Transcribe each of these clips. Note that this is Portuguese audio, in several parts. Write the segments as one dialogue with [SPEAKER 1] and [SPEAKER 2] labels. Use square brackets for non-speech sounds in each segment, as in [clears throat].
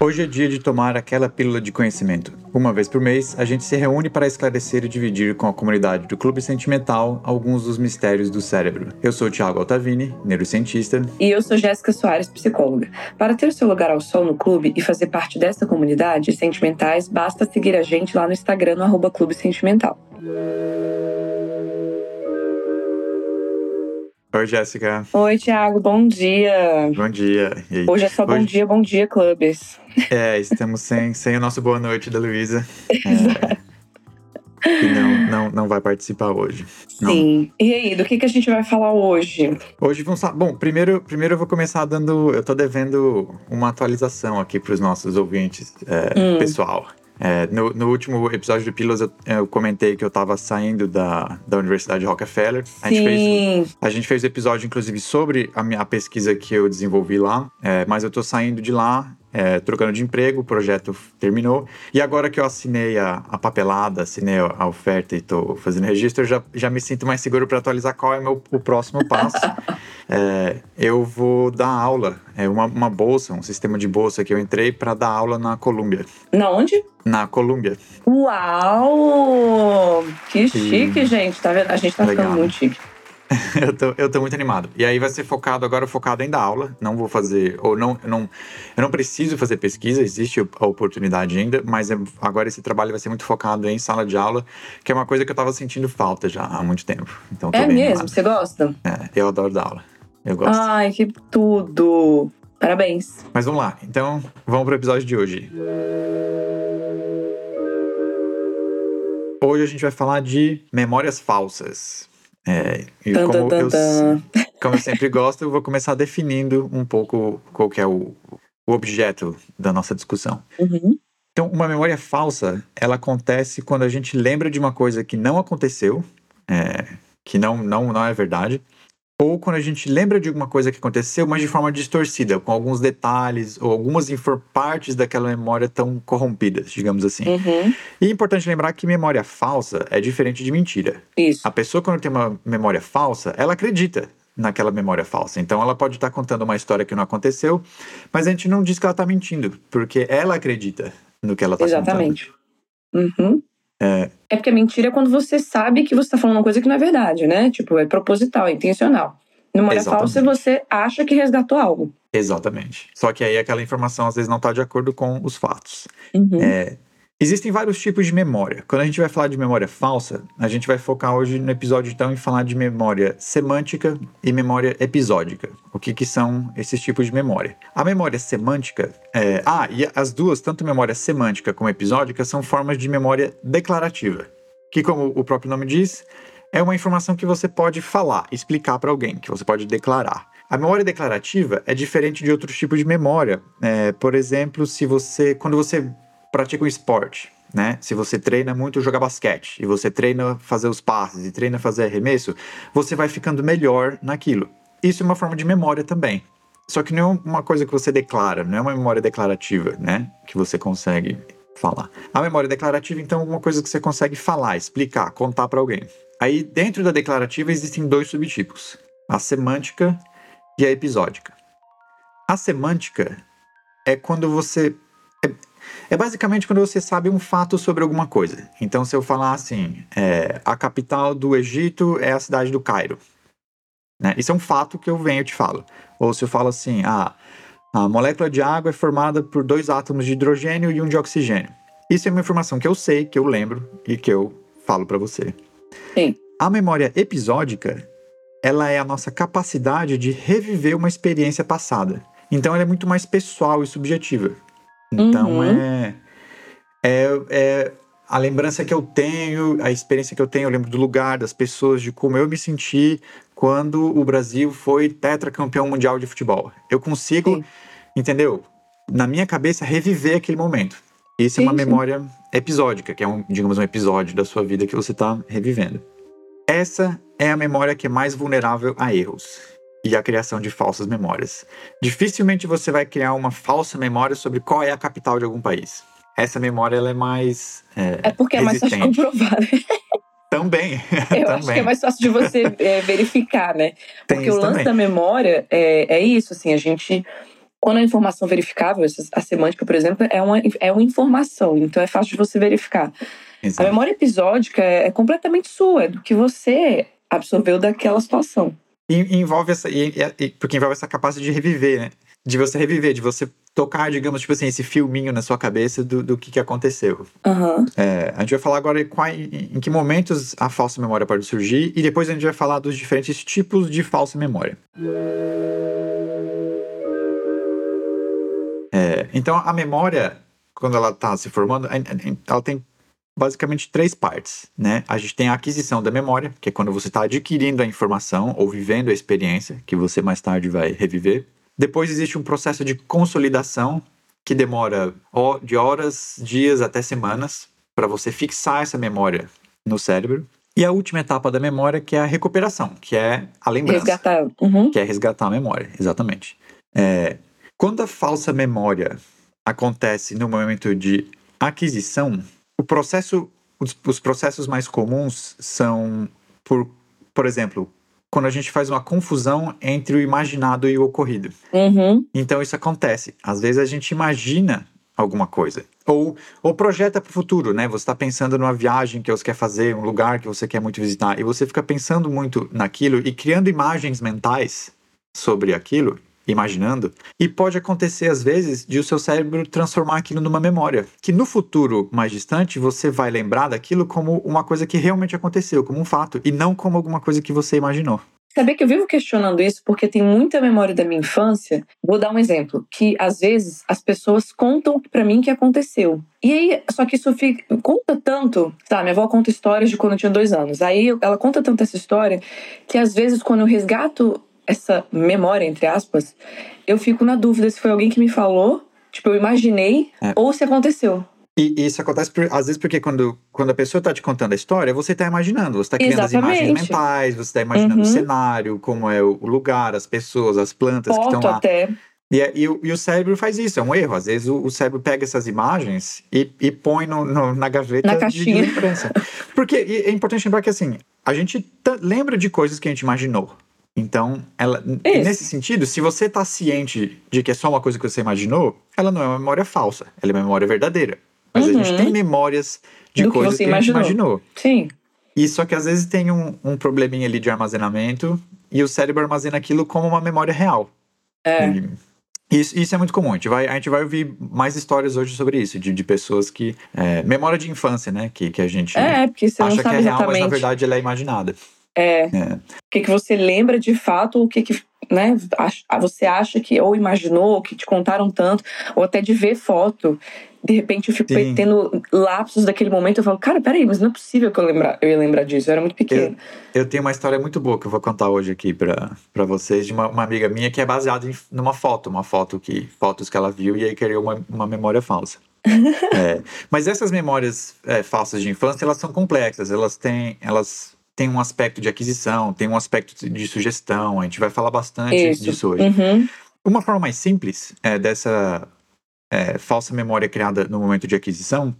[SPEAKER 1] Hoje é dia de tomar aquela pílula de conhecimento. Uma vez por mês, a gente se reúne para esclarecer e dividir com a comunidade do Clube Sentimental alguns dos mistérios do cérebro. Eu sou o Thiago Altavini, neurocientista.
[SPEAKER 2] E eu sou Jéssica Soares, psicóloga. Para ter seu lugar ao sol no clube e fazer parte dessa comunidade sentimentais, basta seguir a gente lá no Instagram, no arroba Clube Sentimental.
[SPEAKER 1] Oi, Jéssica.
[SPEAKER 2] Oi, Thiago, bom dia.
[SPEAKER 1] Bom dia.
[SPEAKER 2] Hoje é só bom dia, bom dia, clubes.
[SPEAKER 1] É, estamos sem, sem o nosso boa noite da Luísa. [laughs] É, que não, não, não vai participar hoje.
[SPEAKER 2] Sim. Não. E aí, do que, que a gente vai falar hoje?
[SPEAKER 1] Hoje vamos falar. Bom, primeiro, primeiro eu vou começar dando. Eu tô devendo uma atualização aqui para os nossos ouvintes, é, hum. pessoal. É, no, no, último episódio do Pilos, eu, eu comentei que eu estava saindo da, da Universidade Rockefeller. A gente, fez, a gente fez episódio, inclusive, sobre a, minha, a pesquisa que eu desenvolvi lá. É, mas eu estou saindo de lá é, trocando de emprego, o projeto terminou. E agora que eu assinei a, a papelada, assinei a oferta e estou fazendo registro, eu já, já me sinto mais seguro para atualizar qual é meu, o próximo passo. [laughs] é, eu vou dar aula, é uma, uma bolsa, um sistema de bolsa que eu entrei para dar aula na Colômbia.
[SPEAKER 2] Na onde?
[SPEAKER 1] Na Colômbia.
[SPEAKER 2] Uau! Que chique, e... gente. Tá vendo? A gente tá Legal. ficando muito chique. [laughs]
[SPEAKER 1] eu, tô, eu tô muito animado. E aí vai ser focado, agora focado em dar aula. Não vou fazer, ou não, eu não, eu não preciso fazer pesquisa, existe a oportunidade ainda, mas é, agora esse trabalho vai ser muito focado em sala de aula, que é uma coisa que eu tava sentindo falta já há muito tempo. Então,
[SPEAKER 2] é mesmo?
[SPEAKER 1] Animado.
[SPEAKER 2] Você gosta?
[SPEAKER 1] É, eu adoro dar aula. Eu gosto.
[SPEAKER 2] Ai, que tudo! Parabéns.
[SPEAKER 1] Mas vamos lá, então vamos pro episódio de hoje. Hoje a gente vai falar de memórias falsas. É, e como, eu, como eu sempre gosto, eu vou começar definindo um pouco qual que é o, o objeto da nossa discussão.
[SPEAKER 2] Uhum.
[SPEAKER 1] Então, uma memória falsa, ela acontece quando a gente lembra de uma coisa que não aconteceu, é, que não, não, não é verdade, ou quando a gente lembra de alguma coisa que aconteceu, mas de forma distorcida, com alguns detalhes ou algumas partes daquela memória tão corrompidas, digamos assim.
[SPEAKER 2] Uhum.
[SPEAKER 1] E é importante lembrar que memória falsa é diferente de mentira.
[SPEAKER 2] Isso.
[SPEAKER 1] A pessoa, quando tem uma memória falsa, ela acredita naquela memória falsa. Então ela pode estar contando uma história que não aconteceu, mas a gente não diz que ela está mentindo, porque ela acredita no que ela está
[SPEAKER 2] contando. Exatamente. Uhum.
[SPEAKER 1] É...
[SPEAKER 2] é porque a mentira é quando você sabe que você está falando uma coisa que não é verdade, né? Tipo, é proposital, é intencional. Memória Exatamente. falsa você acha que resgatou algo.
[SPEAKER 1] Exatamente. Só que aí aquela informação às vezes não está de acordo com os fatos.
[SPEAKER 2] Uhum.
[SPEAKER 1] É, Existem vários tipos de memória. Quando a gente vai falar de memória falsa, a gente vai focar hoje no episódio então em falar de memória semântica e memória episódica. O que, que são esses tipos de memória? A memória semântica é... Ah, e as duas, tanto memória semântica como episódica, são formas de memória declarativa. Que, como o próprio nome diz, é uma informação que você pode falar, explicar para alguém, que você pode declarar. A memória declarativa é diferente de outros tipos de memória. É, por exemplo, se você, quando você pratica um esporte, né? Se você treina muito jogar basquete e você treina fazer os passes e treina fazer arremesso, você vai ficando melhor naquilo. Isso é uma forma de memória também. Só que não é uma coisa que você declara, não é uma memória declarativa, né? Que você consegue falar. A memória declarativa, então, é uma coisa que você consegue falar, explicar, contar para alguém. Aí, dentro da declarativa, existem dois subtipos: a semântica e a episódica. A semântica é quando você. É, basicamente quando você sabe um fato sobre alguma coisa. Então, se eu falar assim, é, a capital do Egito é a cidade do Cairo. Né? Isso é um fato que eu venho e te falo. Ou se eu falo assim, ah, a molécula de água é formada por dois átomos de hidrogênio e um de oxigênio. Isso é uma informação que eu sei, que eu lembro e que eu falo para você.
[SPEAKER 2] Sim.
[SPEAKER 1] A memória episódica, ela é a nossa capacidade de reviver uma experiência passada. Então ela é muito mais pessoal e subjetiva. Então uhum. é, é, é a lembrança que eu tenho, a experiência que eu tenho, eu lembro do lugar, das pessoas, de como eu me senti quando o Brasil foi tetracampeão mundial de futebol. Eu consigo, sim. entendeu? Na minha cabeça, reviver aquele momento. Isso sim, é uma memória episódica, que é, um, digamos, um episódio da sua vida que você está revivendo. Essa é a memória que é mais vulnerável a erros e a criação de falsas memórias. Dificilmente você vai criar uma falsa memória sobre qual é a capital de algum país. Essa memória ela é mais. É,
[SPEAKER 2] é porque é mais fácil comprovar.
[SPEAKER 1] Também. [laughs] [laughs]
[SPEAKER 2] Eu
[SPEAKER 1] também.
[SPEAKER 2] acho que é mais fácil de você é, verificar, né? Porque o lance
[SPEAKER 1] também.
[SPEAKER 2] da memória é, é isso, assim, a gente. Quando a informação verificável, a semântica, por exemplo, é uma, é uma informação, então é fácil de você verificar. A
[SPEAKER 1] Exato.
[SPEAKER 2] memória episódica é, é completamente sua, é do que você absorveu daquela situação.
[SPEAKER 1] E envolve essa. e- e- porque envolve essa capacidade de reviver, né? De você reviver, de você tocar, digamos, tipo assim, esse filminho na sua cabeça do, do que, que aconteceu.
[SPEAKER 2] Aham.
[SPEAKER 1] É, a gente vai falar agora qual, em em que momentos a falsa memória pode surgir e depois a gente vai falar dos diferentes tipos de falsa memória. É, então a memória, quando ela está se formando, ela tem basicamente três partes, né? A gente tem a aquisição da memória, que é quando você está adquirindo a informação ou vivendo a experiência, que você mais tarde vai reviver. Depois existe um processo de consolidação, que demora de horas, dias até semanas para você fixar essa memória no cérebro. E a última etapa da memória, que é a recuperação, que é a lembrança
[SPEAKER 2] Resgatar. Uhum.
[SPEAKER 1] que é resgatar a memória, exatamente. É, quando a falsa memória acontece no momento de aquisição, o processo, os, os processos mais comuns são, por, por exemplo, quando a gente faz uma confusão entre o imaginado e o ocorrido.
[SPEAKER 2] Uhum.
[SPEAKER 1] Então isso acontece. Às vezes a gente imagina alguma coisa. Ou, ou projeta para o futuro, né? Você está pensando numa viagem que você quer fazer, um lugar que você quer muito visitar, e você fica pensando muito naquilo e criando imagens mentais sobre aquilo, imaginando, e pode acontecer às vezes de o seu cérebro transformar aquilo numa memória, que no futuro mais distante você vai lembrar daquilo como uma coisa que realmente aconteceu, como um fato, e não como alguma coisa que você imaginou.
[SPEAKER 2] Sabia que eu vivo questionando isso porque tem muita memória da minha infância. Vou dar um exemplo, que às vezes as pessoas contam pra mim que aconteceu. E aí, só que isso fica, conta tanto, tá? Minha avó conta histórias de quando eu tinha dois anos. Aí ela conta tanto essa história que às vezes quando eu resgato essa memória, entre aspas, eu fico na dúvida se foi alguém que me falou, tipo, eu imaginei,
[SPEAKER 1] É.
[SPEAKER 2] ou se aconteceu.
[SPEAKER 1] E e isso acontece por- às vezes porque quando, quando a pessoa está te contando a história, você está imaginando, você está criando as imagens
[SPEAKER 2] Exatamente.
[SPEAKER 1] mentais, você está imaginando
[SPEAKER 2] Uhum.
[SPEAKER 1] o cenário, como é o lugar, as pessoas, as plantas que estão lá.
[SPEAKER 2] até.
[SPEAKER 1] E, é- e o, e o cérebro faz isso, é um erro. Às vezes o, o cérebro pega essas imagens e, e põe no, no- na gaveta
[SPEAKER 2] Na
[SPEAKER 1] de- de
[SPEAKER 2] caixinha.
[SPEAKER 1] lembrança. Porque é importante lembrar que assim, a gente ta- lembra de coisas que a gente imaginou. Então, ela,
[SPEAKER 2] Isso.
[SPEAKER 1] nesse sentido, se você está ciente de que é só uma coisa que você imaginou, ela não é uma memória falsa, ela é uma memória verdadeira. Mas a gente
[SPEAKER 2] Uhum.
[SPEAKER 1] tem memórias de
[SPEAKER 2] Do que
[SPEAKER 1] coisas
[SPEAKER 2] você
[SPEAKER 1] que, a gente
[SPEAKER 2] imaginou. Sim.
[SPEAKER 1] E só que às vezes tem um, um probleminha ali de armazenamento e o cérebro armazena aquilo como uma memória real.
[SPEAKER 2] É.
[SPEAKER 1] E Isso, isso é muito comum. A gente, vai, a gente vai ouvir mais histórias hoje sobre isso, de, de pessoas que. é, memória de infância, né? Que, que a gente
[SPEAKER 2] É,
[SPEAKER 1] acha que é real, mas na verdade ela é imaginada.
[SPEAKER 2] É.
[SPEAKER 1] É.
[SPEAKER 2] O que, que você lembra de fato, o que, que né, você acha que ou imaginou, ou que te contaram tanto, ou até de ver foto. De repente eu fico
[SPEAKER 1] Sim.
[SPEAKER 2] tendo lapsos daquele momento, eu falo, cara, peraí, mas não é possível que eu, lembrar, eu ia lembrar disso, eu era muito pequeno.
[SPEAKER 1] Eu tenho uma história muito boa que eu vou contar hoje aqui pra pra vocês, de uma, uma amiga minha que é baseada em, numa foto, uma foto que. fotos que ela viu e aí criou uma, uma memória falsa. [laughs] É, mas essas memórias é, falsas de infância, elas são complexas, elas têm. Elas têm um aspecto de aquisição, tem um aspecto de sugestão, a gente vai falar bastante
[SPEAKER 2] Isso.
[SPEAKER 1] disso hoje.
[SPEAKER 2] Uhum.
[SPEAKER 1] Uma forma mais simples é, dessa é, falsa memória criada no momento de aquisição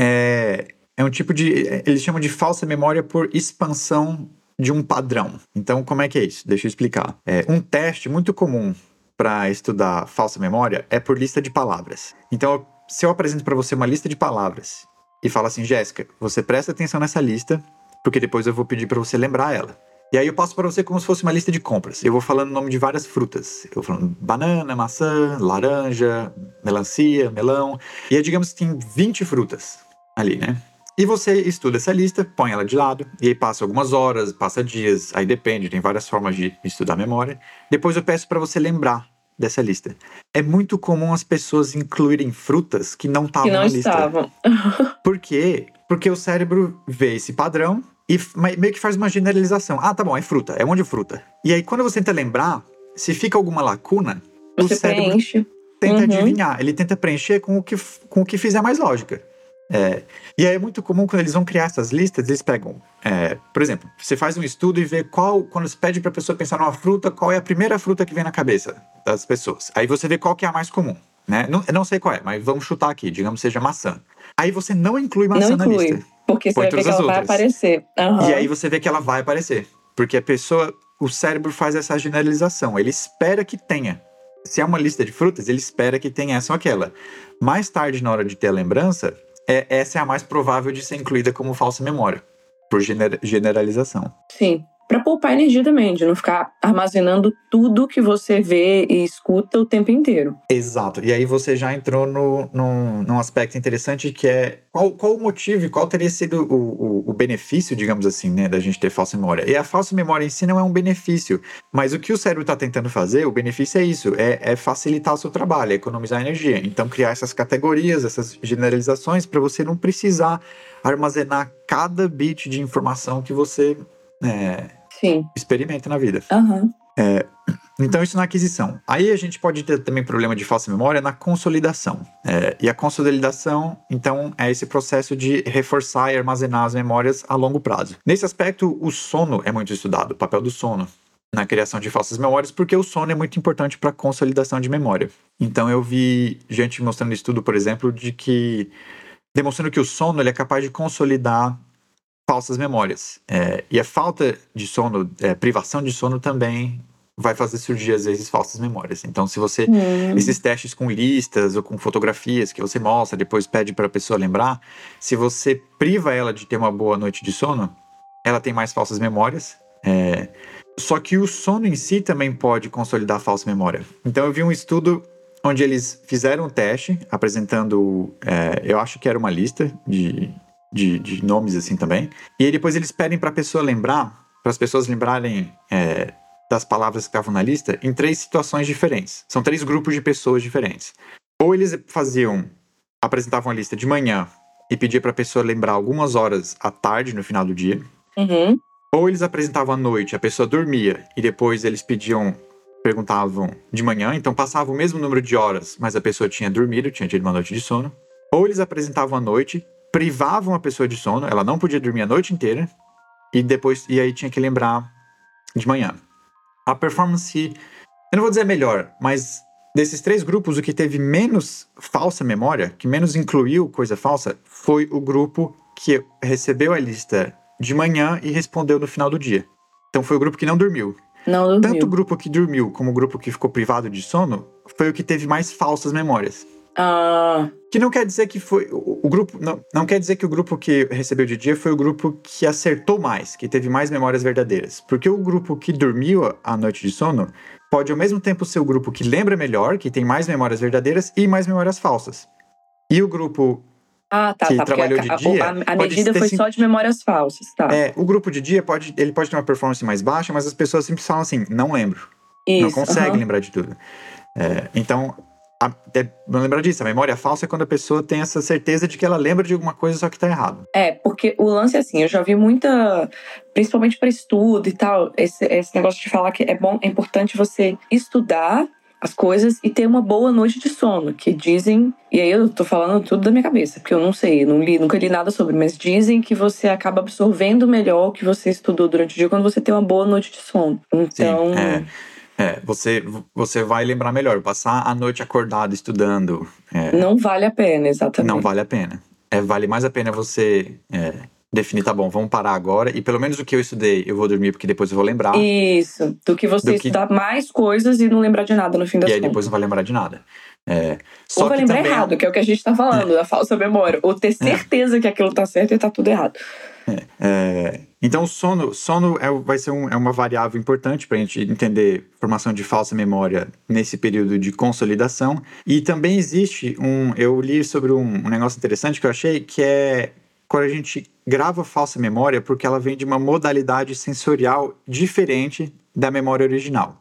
[SPEAKER 1] é, é um tipo de. Eles chamam de falsa memória por expansão de um padrão. Então, como é que é isso? Deixa eu explicar. É, um teste muito comum para estudar falsa memória é por lista de palavras. Então, se eu apresento para você uma lista de palavras e falo assim, Jéssica, você presta atenção nessa lista, porque depois eu vou pedir para você lembrar ela. E aí eu passo para você como se fosse uma lista de compras. Eu vou falando o nome de várias frutas. Eu vou falando banana, maçã, laranja, melancia, melão. E aí, digamos que tem 20 frutas ali, né? E você estuda essa lista, põe ela de lado, e aí passa algumas horas, passa dias, aí depende, tem várias formas de estudar a memória. Depois eu peço para você lembrar dessa lista. É muito comum as pessoas incluírem frutas que não estavam
[SPEAKER 2] Que não
[SPEAKER 1] na lista.
[SPEAKER 2] estavam.
[SPEAKER 1] Por quê? Porque o cérebro vê esse padrão e meio que faz uma generalização. Ah, tá bom, é fruta, é um monte de fruta. E aí, quando você tenta lembrar, se fica alguma lacuna,
[SPEAKER 2] Você
[SPEAKER 1] o cérebro
[SPEAKER 2] preenche.
[SPEAKER 1] tenta
[SPEAKER 2] Uhum.
[SPEAKER 1] adivinhar, ele tenta preencher com o que, com o que fizer mais lógica. É, e aí é muito comum quando eles vão criar essas listas, eles pegam, é, por exemplo, você faz um estudo e vê qual, quando você pede para a pessoa pensar numa fruta, qual é a primeira fruta que vem na cabeça das pessoas. Aí você vê qual que é a mais comum, né? Não, eu não sei qual é, mas vamos chutar aqui, digamos seja maçã. Aí você não inclui maçã
[SPEAKER 2] Não
[SPEAKER 1] na
[SPEAKER 2] inclui.
[SPEAKER 1] lista.
[SPEAKER 2] Porque você vai ver que ela vai
[SPEAKER 1] outras.
[SPEAKER 2] aparecer. Aham.
[SPEAKER 1] E aí você vê que ela vai aparecer. Porque a pessoa, o cérebro faz essa generalização. Ele espera que tenha. Se é uma lista de frutas, ele espera que tenha essa ou aquela. Mais tarde, na hora de ter a lembrança, é, essa é a mais provável de ser incluída como falsa memória. Por gener- generalização.
[SPEAKER 2] Sim. Pra poupar energia também, de não ficar armazenando tudo que você vê e escuta o tempo inteiro.
[SPEAKER 1] Exato. E aí você já entrou no, no, num aspecto interessante que é qual, qual o motivo e qual teria sido o, o, o benefício, digamos assim, né, da gente ter falsa memória. E a falsa memória em si não é um benefício, mas o que o cérebro está tentando fazer, o benefício é isso, é, é facilitar o seu trabalho, é economizar energia. Então criar essas categorias, essas generalizações para você não precisar armazenar cada bit de informação que você é,
[SPEAKER 2] Sim.
[SPEAKER 1] experimenta na vida.
[SPEAKER 2] Aham. [clears throat]
[SPEAKER 1] Então, isso na aquisição. Aí a gente pode ter também problema de falsa memória na consolidação. É, e a consolidação, então, é esse processo de reforçar e armazenar as memórias a longo prazo. Nesse aspecto, o sono é muito estudado, o papel do sono na criação de falsas memórias, porque o sono é muito importante para a consolidação de memória. Então, eu vi gente mostrando estudo, por exemplo, de que demonstrando que o sono ele é capaz de consolidar falsas memórias. É, e a falta de sono, é, privação de sono também vai fazer surgir às vezes falsas memórias. Então, se você
[SPEAKER 2] Hum.
[SPEAKER 1] esses testes com listas ou com fotografias que você mostra, depois pede para a pessoa lembrar, se você priva ela de ter uma boa noite de sono, ela tem mais falsas memórias. É, Só que o sono em si também pode consolidar a falsa memória. Então, eu vi um estudo onde eles fizeram um teste apresentando, é, eu acho que era uma lista de, de, de nomes assim também, e aí depois eles pedem para a pessoa lembrar, para as pessoas lembrarem é, das palavras que estavam na lista em três situações diferentes. São três grupos de pessoas diferentes. Ou eles faziam, apresentavam a lista de manhã e pediam para a pessoa lembrar algumas horas à tarde no final do dia.
[SPEAKER 2] Uhum.
[SPEAKER 1] Ou eles apresentavam à noite, a pessoa dormia e depois eles pediam, perguntavam de manhã, então passava o mesmo número de horas, mas a pessoa tinha dormido, tinha tido uma noite de sono. Ou eles apresentavam à noite, privavam a pessoa de sono, ela não podia dormir a noite inteira e depois e aí tinha que lembrar de manhã. A performance, eu não vou dizer melhor, mas desses três grupos o que teve menos falsa memória, que menos incluiu coisa falsa, foi o grupo que recebeu a lista de manhã e respondeu no final do dia. Então foi o grupo que não dormiu.
[SPEAKER 2] Não dormiu.
[SPEAKER 1] Tanto o grupo que dormiu como o grupo que ficou privado de sono foi o que teve mais falsas memórias.
[SPEAKER 2] Ah,
[SPEAKER 1] Que não quer dizer que foi. O, o grupo. Não, não quer dizer que o grupo que recebeu de dia foi o grupo que acertou mais, que teve mais memórias verdadeiras. Porque o grupo que dormiu a noite de sono pode ao mesmo tempo ser o grupo que lembra melhor, que tem mais memórias verdadeiras e mais memórias falsas. E o grupo.
[SPEAKER 2] ah tá,
[SPEAKER 1] Que
[SPEAKER 2] tá.
[SPEAKER 1] Trabalhou
[SPEAKER 2] a,
[SPEAKER 1] de dia,
[SPEAKER 2] a, a medida foi
[SPEAKER 1] sim-
[SPEAKER 2] só de memórias falsas, tá?
[SPEAKER 1] É, o grupo de dia pode. Ele pode ter uma performance mais baixa, mas as pessoas sempre falam assim, não lembro. não
[SPEAKER 2] Isso.
[SPEAKER 1] consegue
[SPEAKER 2] aham.
[SPEAKER 1] lembrar de tudo. É, então, a, é, vamos lembrar disso. A memória falsa é quando a pessoa tem essa certeza de que ela lembra de alguma coisa, só que tá errado.
[SPEAKER 2] É, porque o lance é assim, eu já vi muita, principalmente para estudo e tal, esse, esse negócio de falar que é bom, é importante você estudar as coisas e ter uma boa noite de sono, que dizem, e aí eu tô falando tudo da minha cabeça, porque eu não sei, não li, nunca li nada sobre, mas dizem que você acaba absorvendo melhor o que você estudou durante o dia quando você tem uma boa noite de sono. Então,
[SPEAKER 1] é. É, você, você vai lembrar melhor. Passar a noite acordado estudando é,
[SPEAKER 2] não vale a pena, exatamente.
[SPEAKER 1] não vale a pena. É, vale mais a pena você é, definir, tá bom, vamos parar agora. E pelo menos o que eu estudei, eu vou dormir, porque depois eu vou lembrar. E,
[SPEAKER 2] Isso, do que você
[SPEAKER 1] Do que-
[SPEAKER 2] estudar mais coisas e não lembrar de nada no fim das
[SPEAKER 1] aí
[SPEAKER 2] contas.
[SPEAKER 1] depois não vai lembrar de nada. É, só
[SPEAKER 2] Ou vai
[SPEAKER 1] que
[SPEAKER 2] lembrar
[SPEAKER 1] também é
[SPEAKER 2] errado, que é o que a gente tá falando, da falsa memória. Ou ter certeza que aquilo tá certo e tá tudo errado.
[SPEAKER 1] É, então, o sono, sono é, vai ser um- é uma variável importante para a gente entender formação de falsa memória nesse período de consolidação. E também existe um. Eu li sobre um, um negócio interessante que eu achei que é quando a gente grava falsa memória porque ela vem de uma modalidade sensorial diferente da memória original.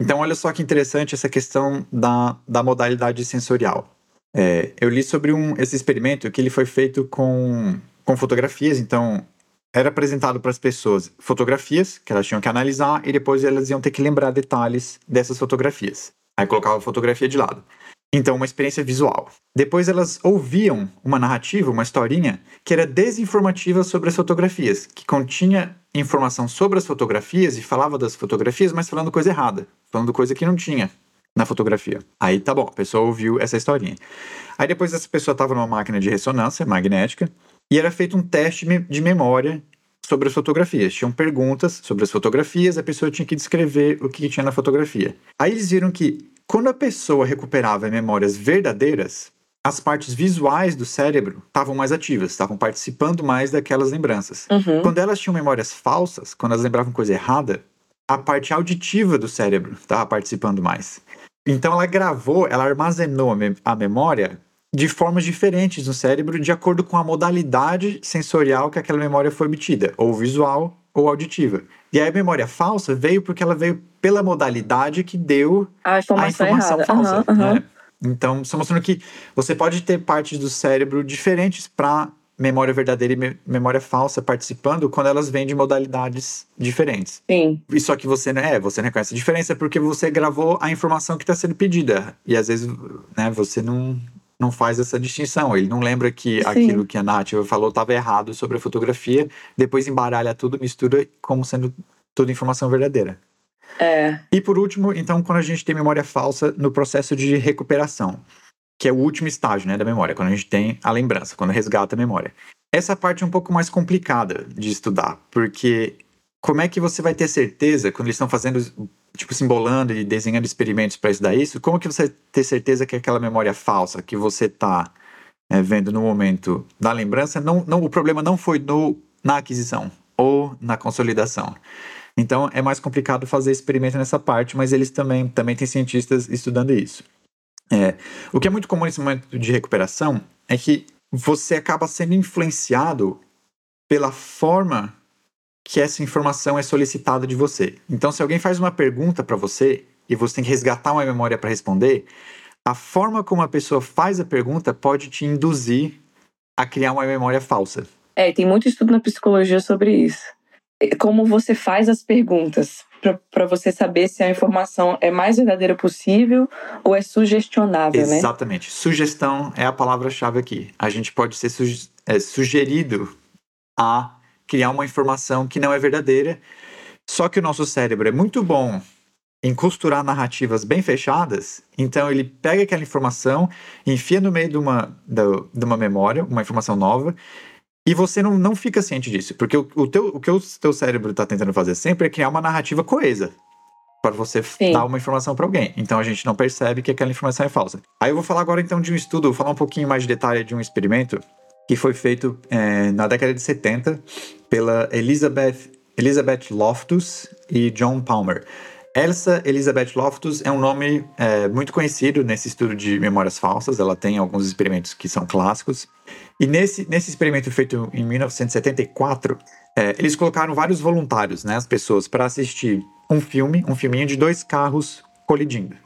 [SPEAKER 1] Então, olha só que interessante essa questão da, da modalidade sensorial. É, eu li sobre um, esse experimento que ele foi feito com, com fotografias, então era apresentado para as pessoas fotografias que elas tinham que analisar e depois elas iam ter que lembrar detalhes dessas fotografias. Aí colocava a fotografia de lado. Então, uma experiência visual. Depois, elas ouviam uma narrativa, uma historinha, que era desinformativa sobre as fotografias, que continha informação sobre as fotografias e falava das fotografias, mas falando coisa errada, falando coisa que não tinha na fotografia. Aí tá bom, a pessoa ouviu essa historinha. Aí depois essa pessoa estava numa máquina de ressonância magnética e era feito um teste de memória sobre as fotografias. Tinham perguntas sobre as fotografias, a pessoa tinha que descrever o que tinha na fotografia. Aí eles viram que quando a pessoa recuperava memórias verdadeiras, as partes visuais do cérebro estavam mais ativas, estavam participando mais daquelas lembranças.
[SPEAKER 2] Uhum.
[SPEAKER 1] Quando elas tinham memórias falsas, quando elas lembravam coisa errada, a parte auditiva do cérebro estava participando mais. Então ela gravou, ela armazenou a, a memória de formas diferentes no cérebro, de acordo com a modalidade sensorial que aquela memória foi obtida, ou visual ou auditiva. E aí a memória falsa veio porque ela veio pela modalidade que deu
[SPEAKER 2] a informação,
[SPEAKER 1] a informação falsa.
[SPEAKER 2] Uhum, uhum.
[SPEAKER 1] né? Então, está mostrando que você pode ter partes do cérebro diferentes para memória verdadeira e me memória falsa participando quando elas vêm de modalidades diferentes.
[SPEAKER 2] Sim.
[SPEAKER 1] E só que você não é, você não reconhece a diferença porque você gravou a informação que está sendo pedida. E às vezes, né, você não, não faz essa distinção. Ele não lembra que
[SPEAKER 2] Sim.
[SPEAKER 1] aquilo que a narrativa falou estava errado sobre a fotografia, depois embaralha tudo, mistura como sendo toda informação verdadeira.
[SPEAKER 2] É.
[SPEAKER 1] E por último, então, quando a gente tem memória falsa no processo de recuperação, que é o último estágio né, da memória, quando a gente tem a lembrança, quando resgata a memória. Essa parte é um pouco mais complicada de estudar, porque como é que você vai ter certeza, quando eles estão fazendo, tipo, simbolando e desenhando experimentos para estudar isso, como que você ter certeza que aquela memória falsa que você está é, vendo no momento da lembrança, não, não, o problema não foi no, na aquisição ou na consolidação. Então é mais complicado fazer experimento nessa parte, mas eles também, também têm cientistas estudando isso. É, o que é muito comum nesse momento de recuperação é que você acaba sendo influenciado pela forma que essa informação é solicitada de você. Então, se alguém faz uma pergunta para você e você tem que resgatar uma memória para responder, a forma como a pessoa faz a pergunta pode te induzir a criar uma memória falsa.
[SPEAKER 2] É, tem muito estudo na psicologia sobre isso. Como você faz as perguntas para você saber se a informação é mais verdadeira possível ou é sugestionável, né?
[SPEAKER 1] Exatamente. Sugestão é a palavra-chave aqui. A gente pode ser é, sugerido a criar uma informação que não é verdadeira. Só que o nosso cérebro é muito bom em costurar narrativas bem fechadas, então ele pega aquela informação, enfia no meio de uma, de uma memória, uma informação nova, e você não, não fica ciente disso, porque o, o, teu, o que o teu cérebro está tentando fazer sempre é criar uma narrativa coesa para você
[SPEAKER 2] Sim.
[SPEAKER 1] dar uma informação para alguém. Então a gente não percebe que aquela informação é falsa. Aí eu vou falar agora então de um estudo, vou falar um pouquinho mais de detalhe de um experimento que foi feito é, na década de 70 pela Elizabeth, Elizabeth Loftus e John Palmer. Elsa Elizabeth Loftus é um nome é, muito conhecido nesse estudo de memórias falsas. Ela tem alguns experimentos que são clássicos. E nesse, nesse experimento feito em 1974, é, eles colocaram vários voluntários, né, as pessoas, para assistir um filme, um filminho de dois carros colidindo.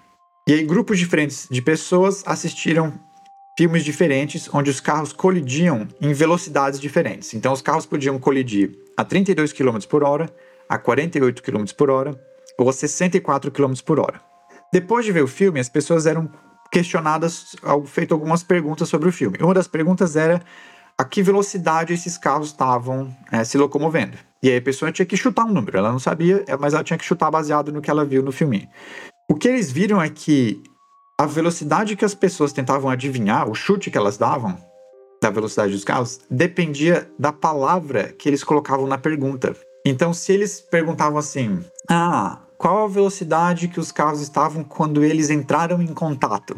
[SPEAKER 1] E aí grupos diferentes de pessoas assistiram filmes diferentes onde os carros colidiam em velocidades diferentes. Então os carros podiam colidir a 32 km por hora, a 48 km por hora ou a 64 km por hora. Depois de ver o filme, as pessoas eram questionadas, feito algumas perguntas sobre o filme. Uma das perguntas era a que velocidade esses carros estavam é, se locomovendo. E aí a pessoa tinha que chutar um número. Ela não sabia, mas ela tinha que chutar baseado no que ela viu no filme. O que eles viram é que a velocidade que as pessoas tentavam adivinhar, o chute que elas davam da velocidade dos carros, dependia da palavra que eles colocavam na pergunta. Então, se eles perguntavam assim: Ah, qual a velocidade que os carros estavam quando eles entraram em contato?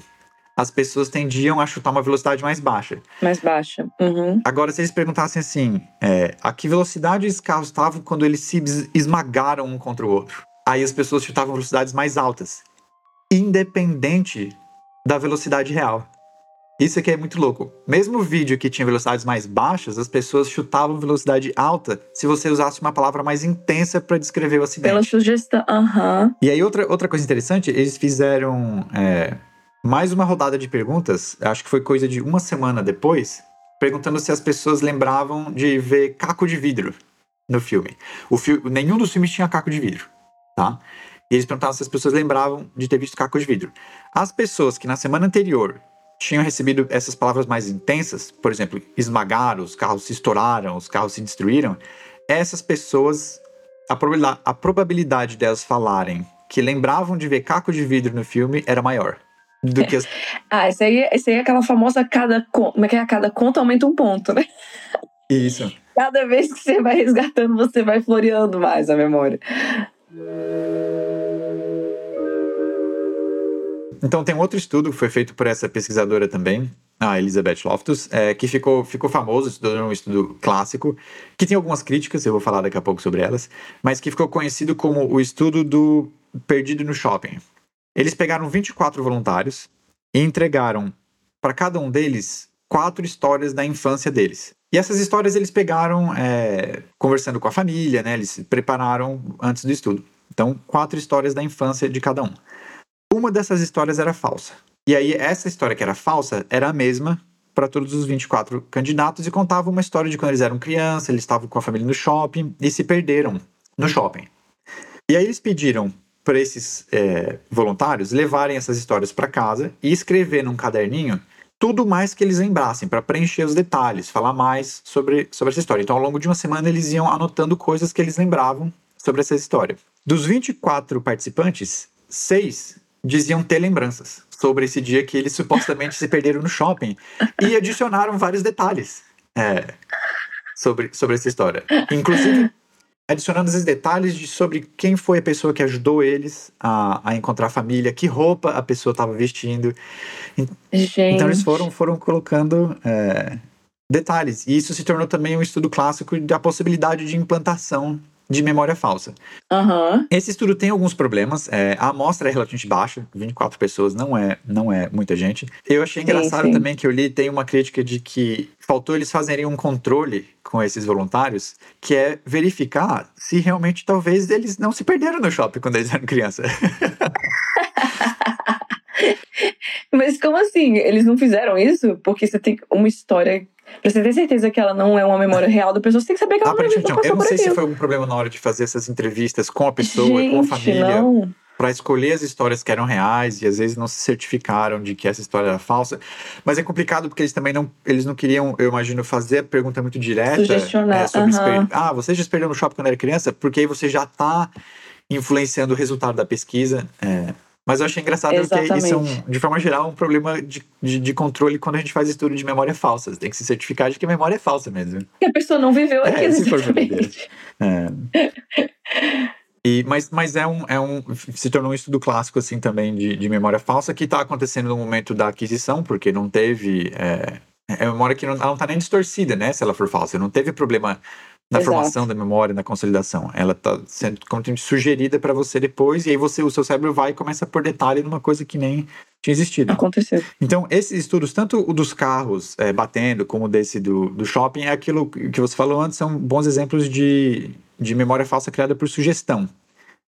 [SPEAKER 1] As pessoas tendiam a chutar uma velocidade mais baixa.
[SPEAKER 2] Mais baixa. Uhum.
[SPEAKER 1] Agora, se eles perguntassem assim: é, A que velocidade os carros estavam quando eles se esmagaram um contra o outro? Aí as pessoas chutavam velocidades mais altas, independente da velocidade real. Isso aqui é muito louco. Mesmo o vídeo que tinha velocidades mais baixas, as pessoas chutavam velocidade alta se você usasse uma palavra mais intensa para descrever o acidente.
[SPEAKER 2] Pela sugestão. Uhum.
[SPEAKER 1] E aí, outra, outra coisa interessante, eles fizeram é, mais uma rodada de perguntas, acho que foi coisa de uma semana depois, perguntando se as pessoas lembravam de ver caco de vidro no filme. O fi nenhum dos filmes tinha caco de vidro, tá? E eles perguntavam se as pessoas lembravam de ter visto caco de vidro. As pessoas que na semana anterior tinham recebido essas palavras mais intensas, por exemplo, esmagaram, os carros se estouraram, os carros se destruíram, essas pessoas, a probabilidade, a probabilidade delas falarem que lembravam de ver caco de vidro no filme era maior. Do que as... [laughs]
[SPEAKER 2] ah, esse aí, esse aí é aquela famosa cada, como é que é? cada conta aumenta um ponto, né?
[SPEAKER 1] Isso.
[SPEAKER 2] Cada vez que você vai resgatando, você vai floreando mais a memória.
[SPEAKER 1] Então tem um outro estudo que foi feito por essa pesquisadora também, a Elizabeth Loftus, é, que ficou, ficou famoso, estudou um estudo clássico, que tem algumas críticas, eu vou falar daqui a pouco sobre elas, mas que ficou conhecido como o estudo do perdido no shopping. Eles pegaram 24 voluntários e entregaram para cada um deles quatro histórias da infância deles. E essas histórias eles pegaram é, conversando com a família, né? Eles se prepararam antes do estudo. Então, quatro histórias da infância de cada um. Uma dessas histórias era falsa. E aí, essa história que era falsa era a mesma para todos os 24 candidatos e contava uma história de quando eles eram crianças, eles estavam com a família no shopping e se perderam no shopping. E aí, eles pediram para esses é, voluntários levarem essas histórias para casa e escrever num caderninho tudo mais que eles lembrassem, para preencher os detalhes, falar mais sobre, sobre essa história. Então, ao longo de uma semana, eles iam anotando coisas que eles lembravam sobre essa história. Dos 24 participantes, seis diziam ter lembranças sobre esse dia que eles supostamente se perderam no shopping e adicionaram vários detalhes é, sobre, sobre essa história. Inclusive, adicionando esses detalhes de sobre quem foi a pessoa que ajudou eles a, a encontrar a família, que roupa a pessoa estava vestindo.
[SPEAKER 2] Gente.
[SPEAKER 1] Então eles foram, foram colocando é, detalhes. E isso se tornou também um estudo clássico da possibilidade de implantação de memória falsa.
[SPEAKER 2] Uhum.
[SPEAKER 1] Esse estudo tem alguns problemas. É, a amostra é relativamente baixa, 24 pessoas não é, não é muita gente. Eu achei engraçado sim, sim. também que eu li, tem uma crítica de que faltou eles fazerem um controle com esses voluntários, que é verificar se realmente talvez eles não se perderam no shopping quando eles eram criança. [laughs] [laughs]
[SPEAKER 2] Mas como assim? Eles não fizeram isso? Porque você tem uma história Pra você ter certeza que ela não é uma memória [laughs] real da pessoa, você tem que saber que ela não,
[SPEAKER 1] não Eu não sei se foi algum problema na hora de fazer essas entrevistas com a pessoa,
[SPEAKER 2] Gente,
[SPEAKER 1] com a família.
[SPEAKER 2] Não
[SPEAKER 1] para escolher as histórias que eram reais e às vezes não se certificaram de que essa história era falsa. Mas é complicado porque eles também não, eles não queriam, eu imagino, fazer a pergunta muito direta.
[SPEAKER 2] Sugestionar.
[SPEAKER 1] É, sobre
[SPEAKER 2] uhum.
[SPEAKER 1] Ah, você já se perdeu no shopping quando era criança? Porque aí você já está influenciando o resultado da pesquisa. É, mas eu achei engraçado
[SPEAKER 2] Exatamente.
[SPEAKER 1] porque isso é, um, de forma geral, um problema de, de, de, controle quando a gente faz estudo de memória falsa. Você tem que se certificar de que a memória é falsa mesmo.
[SPEAKER 2] Que a pessoa não viveu aquilo.
[SPEAKER 1] É, se for É. E, mas mas é, um, é um. Se tornou um estudo clássico, assim, também de, de memória falsa, que está acontecendo no momento da aquisição, porque não teve. É, é memória que não, ela não está nem distorcida, né? Se ela for falsa. Não teve problema na Exato. formação da memória, na consolidação. Ela está sendo sugerida para você depois, e aí você, o seu cérebro vai e começa a pôr detalhe numa coisa que nem tinha existido.
[SPEAKER 2] Aconteceu.
[SPEAKER 1] Então, esses estudos, tanto o dos carros é, batendo, como desse do, do shopping, é aquilo que você falou antes, são bons exemplos de, de memória falsa criada por sugestão.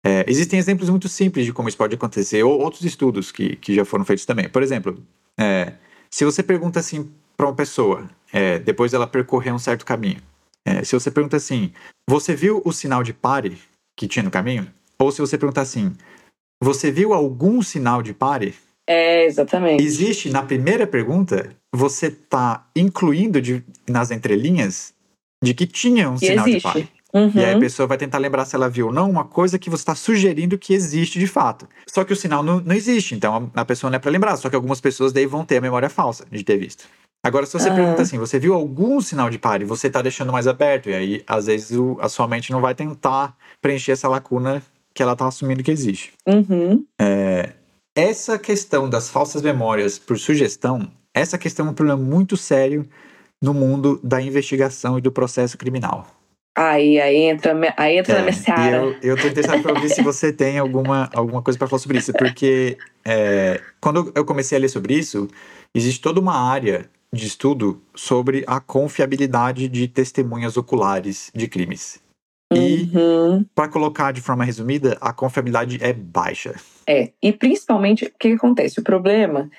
[SPEAKER 1] É, existem exemplos muito simples de como isso pode acontecer, ou outros estudos que, que já foram feitos também. Por exemplo, é, se você pergunta assim para uma pessoa, é, depois dela percorrer um certo caminho, é, se você pergunta assim, você viu o sinal de pare que tinha no caminho? Ou se você perguntar assim, você viu algum sinal de pare?
[SPEAKER 2] É, exatamente.
[SPEAKER 1] Existe na primeira pergunta, você está incluindo de, nas entrelinhas de que tinha um
[SPEAKER 2] que
[SPEAKER 1] sinal
[SPEAKER 2] existe.
[SPEAKER 1] de pare.
[SPEAKER 2] Uhum.
[SPEAKER 1] E aí a pessoa vai tentar lembrar se ela viu ou não uma coisa que você está sugerindo que existe de fato. Só que o sinal não, não existe, então a, a pessoa não é para lembrar. Só que algumas pessoas daí vão ter a memória falsa de ter visto. Agora, se você
[SPEAKER 2] Aham.
[SPEAKER 1] pergunta assim, você viu algum sinal de pare, você tá deixando mais aberto, e aí, às vezes, o- a sua mente não vai tentar preencher essa lacuna que ela tá assumindo que existe.
[SPEAKER 2] Uhum.
[SPEAKER 1] Essa questão das falsas memórias por sugestão, essa questão é um problema muito sério no mundo da investigação e do processo criminal.
[SPEAKER 2] Aí, aí entra, aí entra na minha
[SPEAKER 1] É, e
[SPEAKER 2] seara.
[SPEAKER 1] eu, eu tô interessado ouvir se [laughs] você tem alguma, alguma coisa para falar sobre isso, porque é, quando eu comecei a ler sobre isso, existe toda uma área de estudo sobre a confiabilidade de testemunhas oculares de crimes. E,
[SPEAKER 2] Uhum.
[SPEAKER 1] para colocar de forma resumida, a confiabilidade é baixa.
[SPEAKER 2] É, e principalmente, o que, acontece? O problema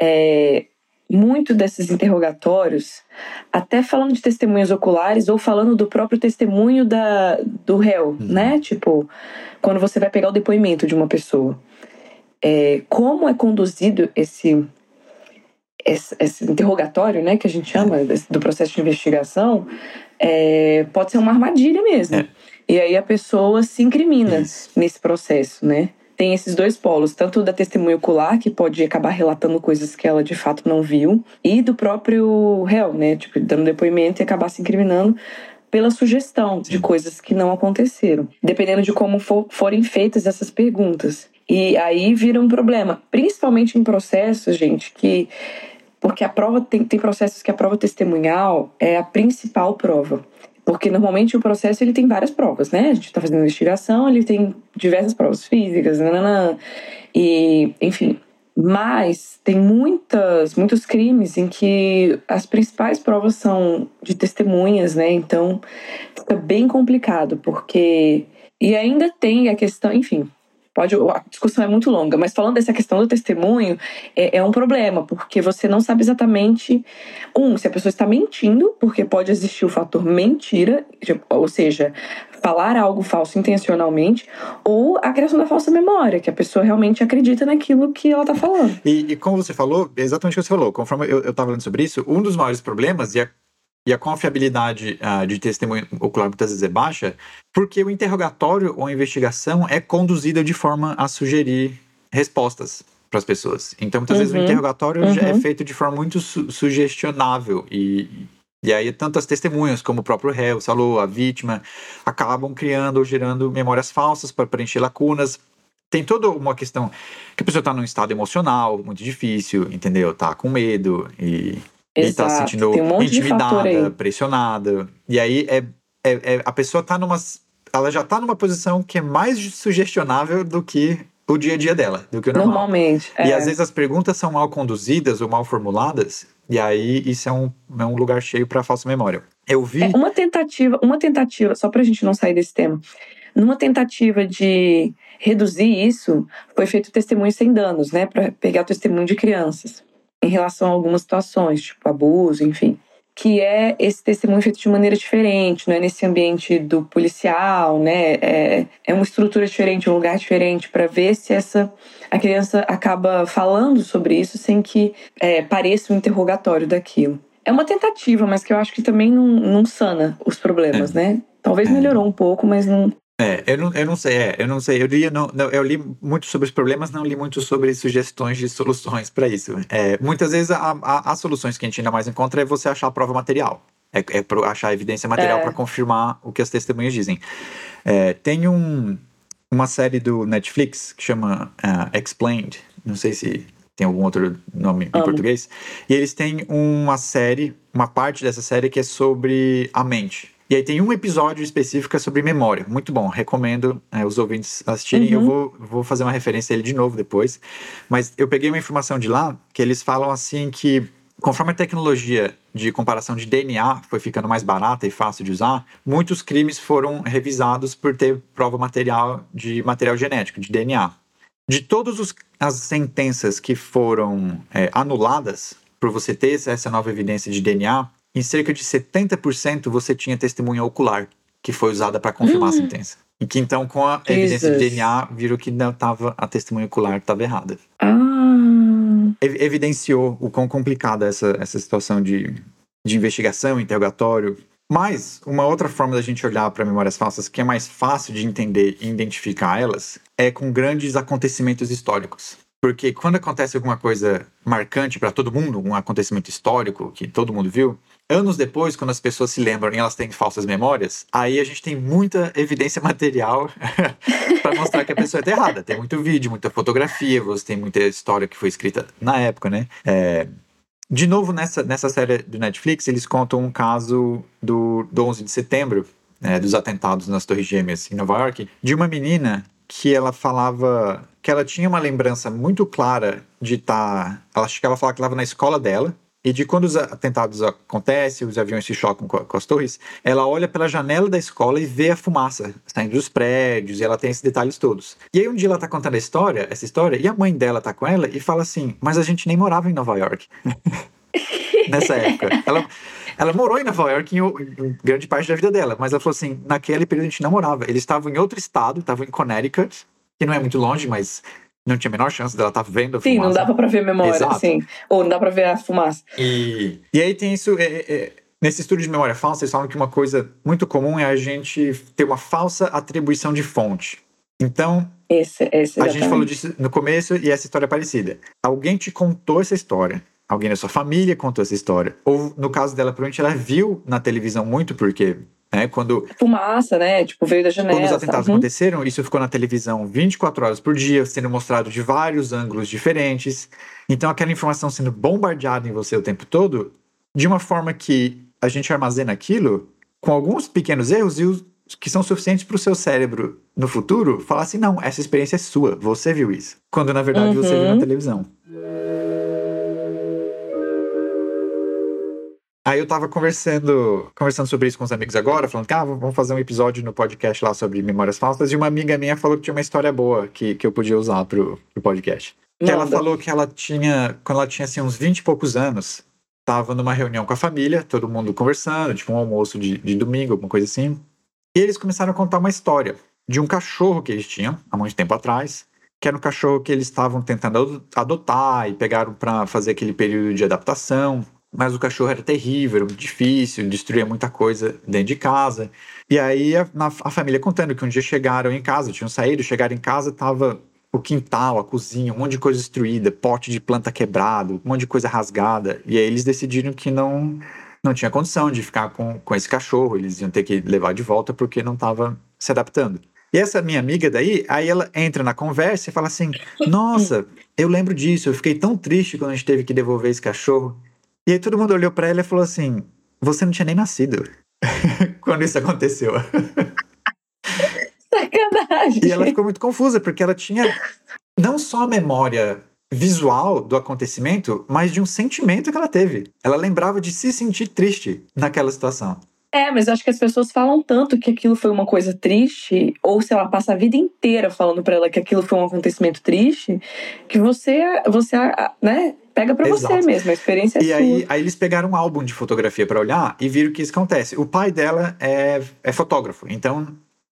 [SPEAKER 2] é. muito desses interrogatórios, até falando de testemunhas oculares ou falando do próprio testemunho da, do réu, uhum. né? Tipo, quando você vai pegar o depoimento de uma pessoa. É, como é conduzido esse, esse, esse, interrogatório, né, que a gente chama do processo de investigação, é, pode ser uma armadilha mesmo. É. E aí a pessoa se incrimina Isso. nesse processo, né? Tem esses dois polos, tanto da testemunha ocular, que pode acabar relatando coisas que ela de fato não viu, e do próprio réu, né? Tipo, dando depoimento e acabar se incriminando pela sugestão de coisas que não aconteceram, dependendo de como for, forem feitas essas perguntas. E aí vira um problema, principalmente em processos, gente, que porque a prova tem, tem processos que a prova testemunhal é a principal prova. Porque normalmente o processo ele tem várias provas, né? A gente está fazendo investigação, ele tem diversas provas físicas, nananã, e enfim. Mas tem muitas, muitos crimes em que as principais provas são de testemunhas, né? Então fica bem complicado, porque. E ainda tem a questão, enfim, pode a discussão é muito longa, mas falando dessa questão do testemunho, é, é, um problema, porque você não sabe exatamente, um, se a pessoa está mentindo, porque pode existir o fator mentira, ou seja, falar algo falso intencionalmente, ou a criação da falsa memória, que a pessoa realmente acredita naquilo que ela está falando.
[SPEAKER 1] E, e, como você falou, exatamente o que você falou, conforme eu estava falando sobre isso, um dos maiores problemas, e a e a confiabilidade uh, de testemunho ocular muitas vezes é baixa, porque o interrogatório ou a investigação é conduzida de forma a sugerir respostas para as pessoas. Então, muitas uhum. vezes o uhum. interrogatório uhum. já é uhum. feito de forma muito su sugestionável e e aí, tanto as testemunhas como o próprio réu, Salô, a vítima, acabam criando ou gerando memórias falsas para preencher lacunas. Tem toda uma questão que a pessoa está num estado emocional muito difícil, entendeu? Tá com medo e e tá se sentindo um intimidada, pressionada. E aí é, é, é, a pessoa tá numa. Ela já tá numa posição que é mais sugestionável do que o dia a dia dela, do que o normal.
[SPEAKER 2] Normalmente.
[SPEAKER 1] É. E às vezes as perguntas são mal conduzidas ou mal formuladas, e aí isso é um, é um lugar cheio para falsa memória. Eu vi.
[SPEAKER 2] É uma tentativa, uma tentativa, só pra gente não sair desse tema. Numa tentativa de reduzir isso, foi feito testemunho sem danos, né? Para pegar o testemunho de crianças em relação a algumas situações, tipo abuso, enfim. Que é esse testemunho feito de maneira diferente, não é nesse ambiente do policial, né? É, é uma estrutura diferente, um lugar diferente, para ver se essa a criança acaba falando sobre isso sem que é, pareça um interrogatório daquilo. É uma tentativa, mas que eu acho que também não, não sana os problemas, é. né? Talvez é. melhorou um pouco, mas não,
[SPEAKER 1] é, eu não, eu não sei, é, eu não sei. Eu li, não, não, eu li muito sobre os problemas, não li muito sobre sugestões de soluções para isso. É, muitas vezes a, a, as soluções que a gente ainda mais encontra é você achar a prova material. É, é achar evidência material é. para confirmar o que as testemunhas dizem. É, tem um, uma série do Netflix que chama uh, Explained, não sei se tem algum outro nome em português, e eles têm uma série, uma parte dessa série que é sobre a mente e aí tem um episódio específico é sobre memória. Muito bom, recomendo é, os ouvintes assistirem. Uhum. Eu vou, vou fazer uma referência a ele de novo depois. Mas eu peguei uma informação de lá que eles falam assim que conforme a tecnologia de comparação de DNA foi ficando mais barata e fácil de usar, muitos crimes foram revisados por ter prova material de material genético, de DNA. De todas as sentenças que foram é, anuladas por você ter essa nova evidência de DNA, em cerca de 70% você tinha testemunha ocular, que foi usada para confirmar a hum. sentença. E que então, com a evidência de DNA, viram que não tava, a testemunha ocular estava errada.
[SPEAKER 2] Ah.
[SPEAKER 1] Evidenciou o quão complicada essa, essa situação de, de investigação, interrogatório. Mas uma outra forma da gente olhar para memórias falsas, que é mais fácil de entender e identificar elas, é com grandes acontecimentos históricos. Porque quando acontece alguma coisa marcante para todo mundo, um acontecimento histórico que todo mundo viu, anos depois, quando as pessoas se lembram e elas têm falsas memórias, aí a gente tem muita evidência [laughs] material [laughs] para mostrar que a pessoa está errada. Tem muito vídeo, muita fotografia, você tem muita história que foi escrita na época, né? É... De novo, nessa, nessa série do Netflix, eles contam um caso do, do 11 de setembro, né, dos atentados nas Torres Gêmeas em Nova York, de uma menina que ela falava que ela tinha uma lembrança muito clara de estar. Tá, ela acho que ela falava que estava na escola dela e de quando os atentados acontecem, os aviões se chocam com, com, as torres, ela olha pela janela da escola e vê a fumaça saindo dos prédios, e ela tem esses detalhes todos. E aí um dia ela tá contando a história, essa história, e a mãe dela tá com ela e fala assim: Mas a gente nem morava em Nova York. [laughs] nessa época. Ela, ela morou em Nova York em, em, grande parte da vida dela, mas ela falou assim: naquele período a gente não morava. Eles estavam em outro estado, estavam em Connecticut, que não é muito longe, mas não tinha a menor chance dela estar tá vendo a
[SPEAKER 2] Sim,
[SPEAKER 1] fumaça.
[SPEAKER 2] não dava pra ver memória,
[SPEAKER 1] Exato.
[SPEAKER 2] assim. Ou não dá pra ver a fumaça.
[SPEAKER 1] E, e aí tem isso. É, é, nesse estudo de memória falsa, eles falam que uma coisa muito comum é a gente ter uma falsa atribuição de fonte. Então,
[SPEAKER 2] Esse, esse
[SPEAKER 1] a gente falou disso no começo e essa história é parecida. Alguém te contou essa história. Alguém da sua família contou essa história. Ou, no caso dela, provavelmente ela viu na televisão muito, porque né, quando,
[SPEAKER 2] Fumaça, né? Tipo, veio da janela.
[SPEAKER 1] quando os atentados
[SPEAKER 2] uhum.
[SPEAKER 1] aconteceram, isso ficou na televisão 24 horas por dia, sendo mostrado de vários ângulos diferentes. Então, aquela informação sendo bombardeada em você o tempo todo, de uma forma que a gente armazena aquilo com alguns pequenos erros e os que são suficientes para o seu cérebro no futuro falar assim: não, essa experiência é sua, você viu isso. Quando na verdade você viu na
[SPEAKER 2] Uhum.
[SPEAKER 1] televisão. Aí eu tava conversando, conversando sobre isso com os amigos agora, falando que ah, vamos fazer um episódio no podcast lá sobre memórias falsas, e uma amiga minha falou que tinha uma história boa que, que eu podia usar pro, pro podcast. Que ela falou que ela tinha, quando ela tinha assim, uns 20 e poucos anos, tava numa reunião com a família, todo mundo conversando, tipo um almoço de, de domingo, alguma coisa assim. E eles começaram a contar uma história de um cachorro que eles tinham há muito tempo atrás, que era um cachorro que eles estavam tentando ado- adotar e pegaram para fazer aquele período de adaptação. Mas o cachorro era terrível, difícil, destruía muita coisa dentro de casa. E aí a, a família contando que um dia chegaram em casa, tinham saído, chegaram em casa, tava o quintal, a cozinha, um monte de coisa destruída, pote de planta quebrado, um monte de coisa rasgada. E aí eles decidiram que não não tinha condição de ficar com, com esse cachorro, eles iam ter que levar de volta porque não estava se adaptando. E essa minha amiga daí, aí ela entra na conversa e fala assim: Nossa, eu lembro disso, eu fiquei tão triste quando a gente teve que devolver esse cachorro. E aí todo mundo olhou pra ela e falou assim: Você não tinha nem nascido [laughs] quando isso aconteceu.
[SPEAKER 2] Sacanagem.
[SPEAKER 1] E ela ficou muito confusa, porque ela tinha não só a memória visual do acontecimento, mas de um sentimento que ela teve. Ela lembrava de se sentir triste naquela situação.
[SPEAKER 2] É, mas eu acho que as pessoas falam tanto que aquilo foi uma coisa triste, ou se ela passa a vida inteira falando pra ela que aquilo foi um acontecimento triste, que você, você né, pega pra você mesmo, a experiência é
[SPEAKER 1] E
[SPEAKER 2] sua.
[SPEAKER 1] aí, aí eles pegaram um álbum de fotografia pra olhar e viram que isso acontece. O pai dela é, é fotógrafo, então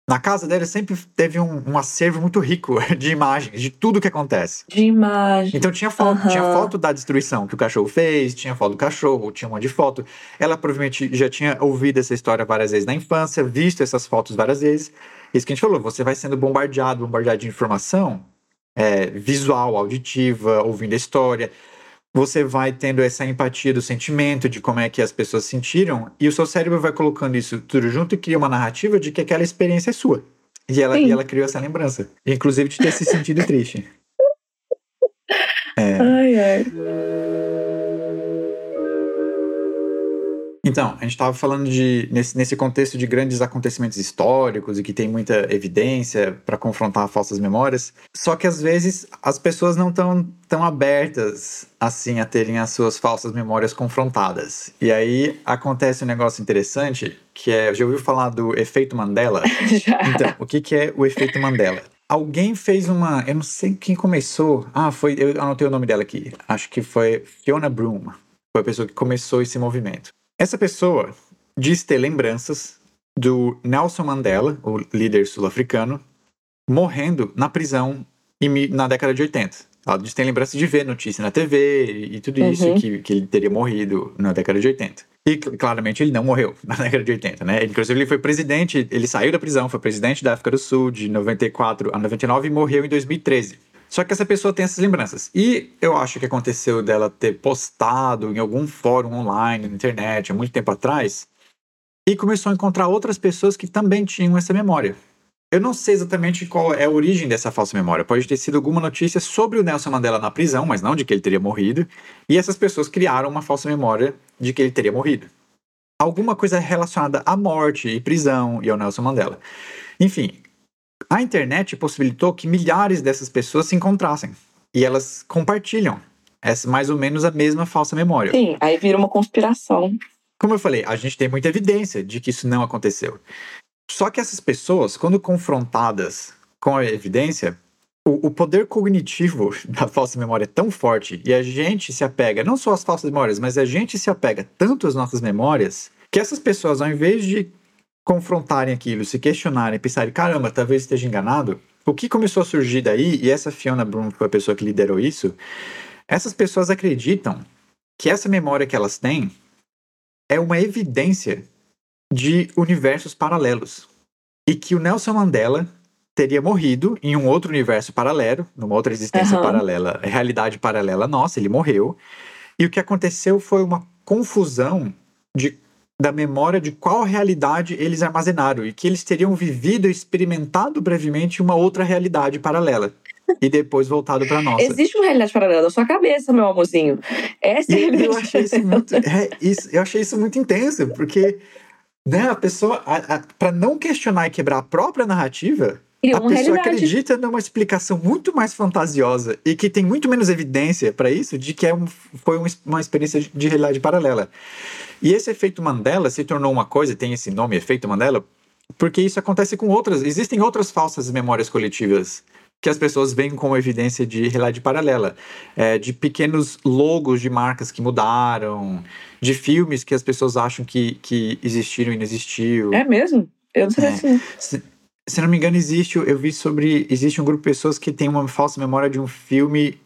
[SPEAKER 1] na casa dela sempre teve um, um acervo muito rico [laughs] de imagens, de tudo que acontece.
[SPEAKER 2] De imagem.
[SPEAKER 1] Então tinha foto,
[SPEAKER 2] Aham.
[SPEAKER 1] tinha foto da destruição que o cachorro fez, tinha foto do cachorro, tinha um monte de foto. Ela provavelmente já tinha ouvido essa história várias vezes na infância, visto essas fotos várias vezes. Isso que a gente falou, você vai sendo bombardeado, bombardeado de informação é, visual, auditiva, ouvindo a história. Você vai tendo essa empatia do sentimento, de como é que as pessoas sentiram, e o seu cérebro vai colocando isso tudo junto e cria uma narrativa de que aquela experiência é sua. E ela,
[SPEAKER 2] Sim.
[SPEAKER 1] e ela criou essa lembrança. Inclusive de ter se sentido triste. [laughs] É,
[SPEAKER 2] Ai, ai.
[SPEAKER 1] Então, a gente estava falando de nesse, nesse contexto de grandes acontecimentos históricos e que tem muita evidência para confrontar falsas memórias. Só que às vezes as pessoas não estão tão abertas assim a terem as suas falsas memórias confrontadas. E aí acontece um negócio interessante que é, já ouviu falar do efeito Mandela? [laughs]
[SPEAKER 2] Já.
[SPEAKER 1] Então, o que, que é o efeito Mandela? Alguém fez uma. Eu não sei quem começou. Ah, foi. Eu anotei o nome dela aqui. Acho que foi Fiona Broom. Foi a pessoa que começou esse movimento. Essa pessoa diz ter lembranças do Nelson Mandela, o líder sul-africano, morrendo na prisão na década de 80. Ela diz tem lembrança de ver notícia na TV e, tudo isso,
[SPEAKER 2] Uhum.
[SPEAKER 1] que, que ele teria morrido na década de 80. E cl- claramente ele não morreu [laughs] na década de 80, né? Inclusive ele foi presidente, ele saiu da prisão, foi presidente da África do Sul de 94 a 99 e morreu em 2013. Só que essa pessoa tem essas lembranças. E eu acho que aconteceu dela ter postado em algum fórum online, na internet, há muito tempo atrás, e começou a encontrar outras pessoas que também tinham essa memória. Eu não sei exatamente qual é a origem dessa falsa memória. Pode ter sido alguma notícia sobre o Nelson Mandela na prisão, mas não de que ele teria morrido. E essas pessoas criaram uma falsa memória de que ele teria morrido. Alguma coisa relacionada à morte e prisão e ao Nelson Mandela. Enfim, a internet possibilitou que milhares dessas pessoas se encontrassem. E elas compartilham essa, mais ou menos a mesma falsa memória.
[SPEAKER 2] Sim, aí vira uma conspiração.
[SPEAKER 1] Como eu falei, a gente tem muita evidência de que isso não aconteceu. Só que essas pessoas, quando confrontadas com a evidência, o, o, poder cognitivo [laughs] da falsa memória é tão forte e a gente se apega, não só às falsas memórias, mas a gente se apega tanto às nossas memórias, que essas pessoas, ao invés de confrontarem aquilo, se questionarem, pensarem, caramba, talvez esteja enganado, o que começou a surgir daí, e essa Fiona Bloom foi a pessoa que liderou isso, essas pessoas acreditam que essa memória que elas têm é uma evidência de universos paralelos. E que o Nelson Mandela teria morrido em um outro universo paralelo, numa outra existência uhum. paralela, realidade paralela nossa, ele morreu. E o que aconteceu foi uma confusão de, da memória de qual realidade eles armazenaram e que eles teriam vivido e experimentado brevemente uma outra realidade paralela. E depois voltado para nossa.
[SPEAKER 2] Existe uma realidade paralela na sua cabeça, meu amorzinho. Essa é a realidade.
[SPEAKER 1] Eu achei isso muito, é, isso, eu achei isso muito intenso, porque né, a pessoa, para não questionar e quebrar a própria narrativa, a pessoa realidade. acredita numa explicação muito mais fantasiosa e que tem muito menos evidência para isso de que é um, foi uma experiência de realidade paralela. E esse efeito Mandela se tornou uma coisa, tem esse nome, efeito Mandela, porque isso acontece com outras. Existem outras falsas memórias coletivas que as pessoas veem como evidência de realidade paralela. É, de pequenos logos de marcas que mudaram, de filmes que as pessoas acham que, que existiram e não existiu.
[SPEAKER 2] É mesmo? Eu não sei é. assim.
[SPEAKER 1] Se, não me engano, existe, eu vi sobre. Existe um grupo de pessoas que tem uma falsa memória de um filme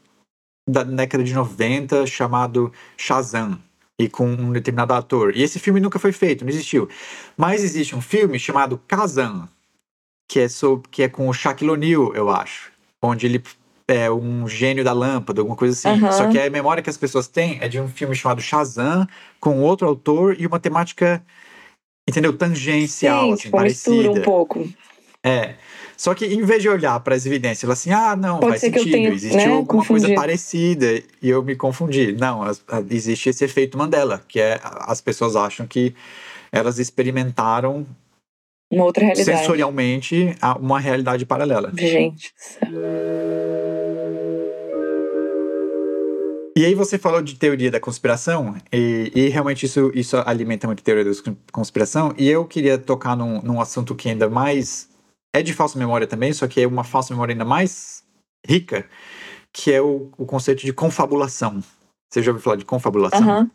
[SPEAKER 1] da década de 90 chamado Shazam. E com um determinado ator. E esse filme nunca foi feito, não existiu. Mas existe um filme chamado Kazan, que é, sobre, que é com o Shaquille O'Neal, eu acho. Onde ele é um gênio da lâmpada, alguma coisa assim. Uhum. Só que a memória que as pessoas têm é de um filme chamado Shazam, com outro autor e uma temática, entendeu? Tangencial, Sim, assim, tipo, parecida.
[SPEAKER 2] um pouco.
[SPEAKER 1] É. Só que em vez de olhar para as evidências, ela assim, ah, não, Pode faz sentido, tenha, existiu né, alguma confundir. coisa parecida e eu me confundi. Não, existe esse efeito Mandela, que é as pessoas acham que elas experimentaram
[SPEAKER 2] uma outra realidade.
[SPEAKER 1] Sensorialmente, uma realidade paralela.
[SPEAKER 2] Gente.
[SPEAKER 1] E aí você falou de teoria da conspiração, e, e, realmente isso, isso alimenta muito a teoria da conspiração, e eu queria tocar num, num assunto que ainda mais é de falsa memória também, só que é uma falsa memória ainda mais rica, que é o, o conceito de confabulação. Você já ouviu falar de confabulação?
[SPEAKER 2] Uhum.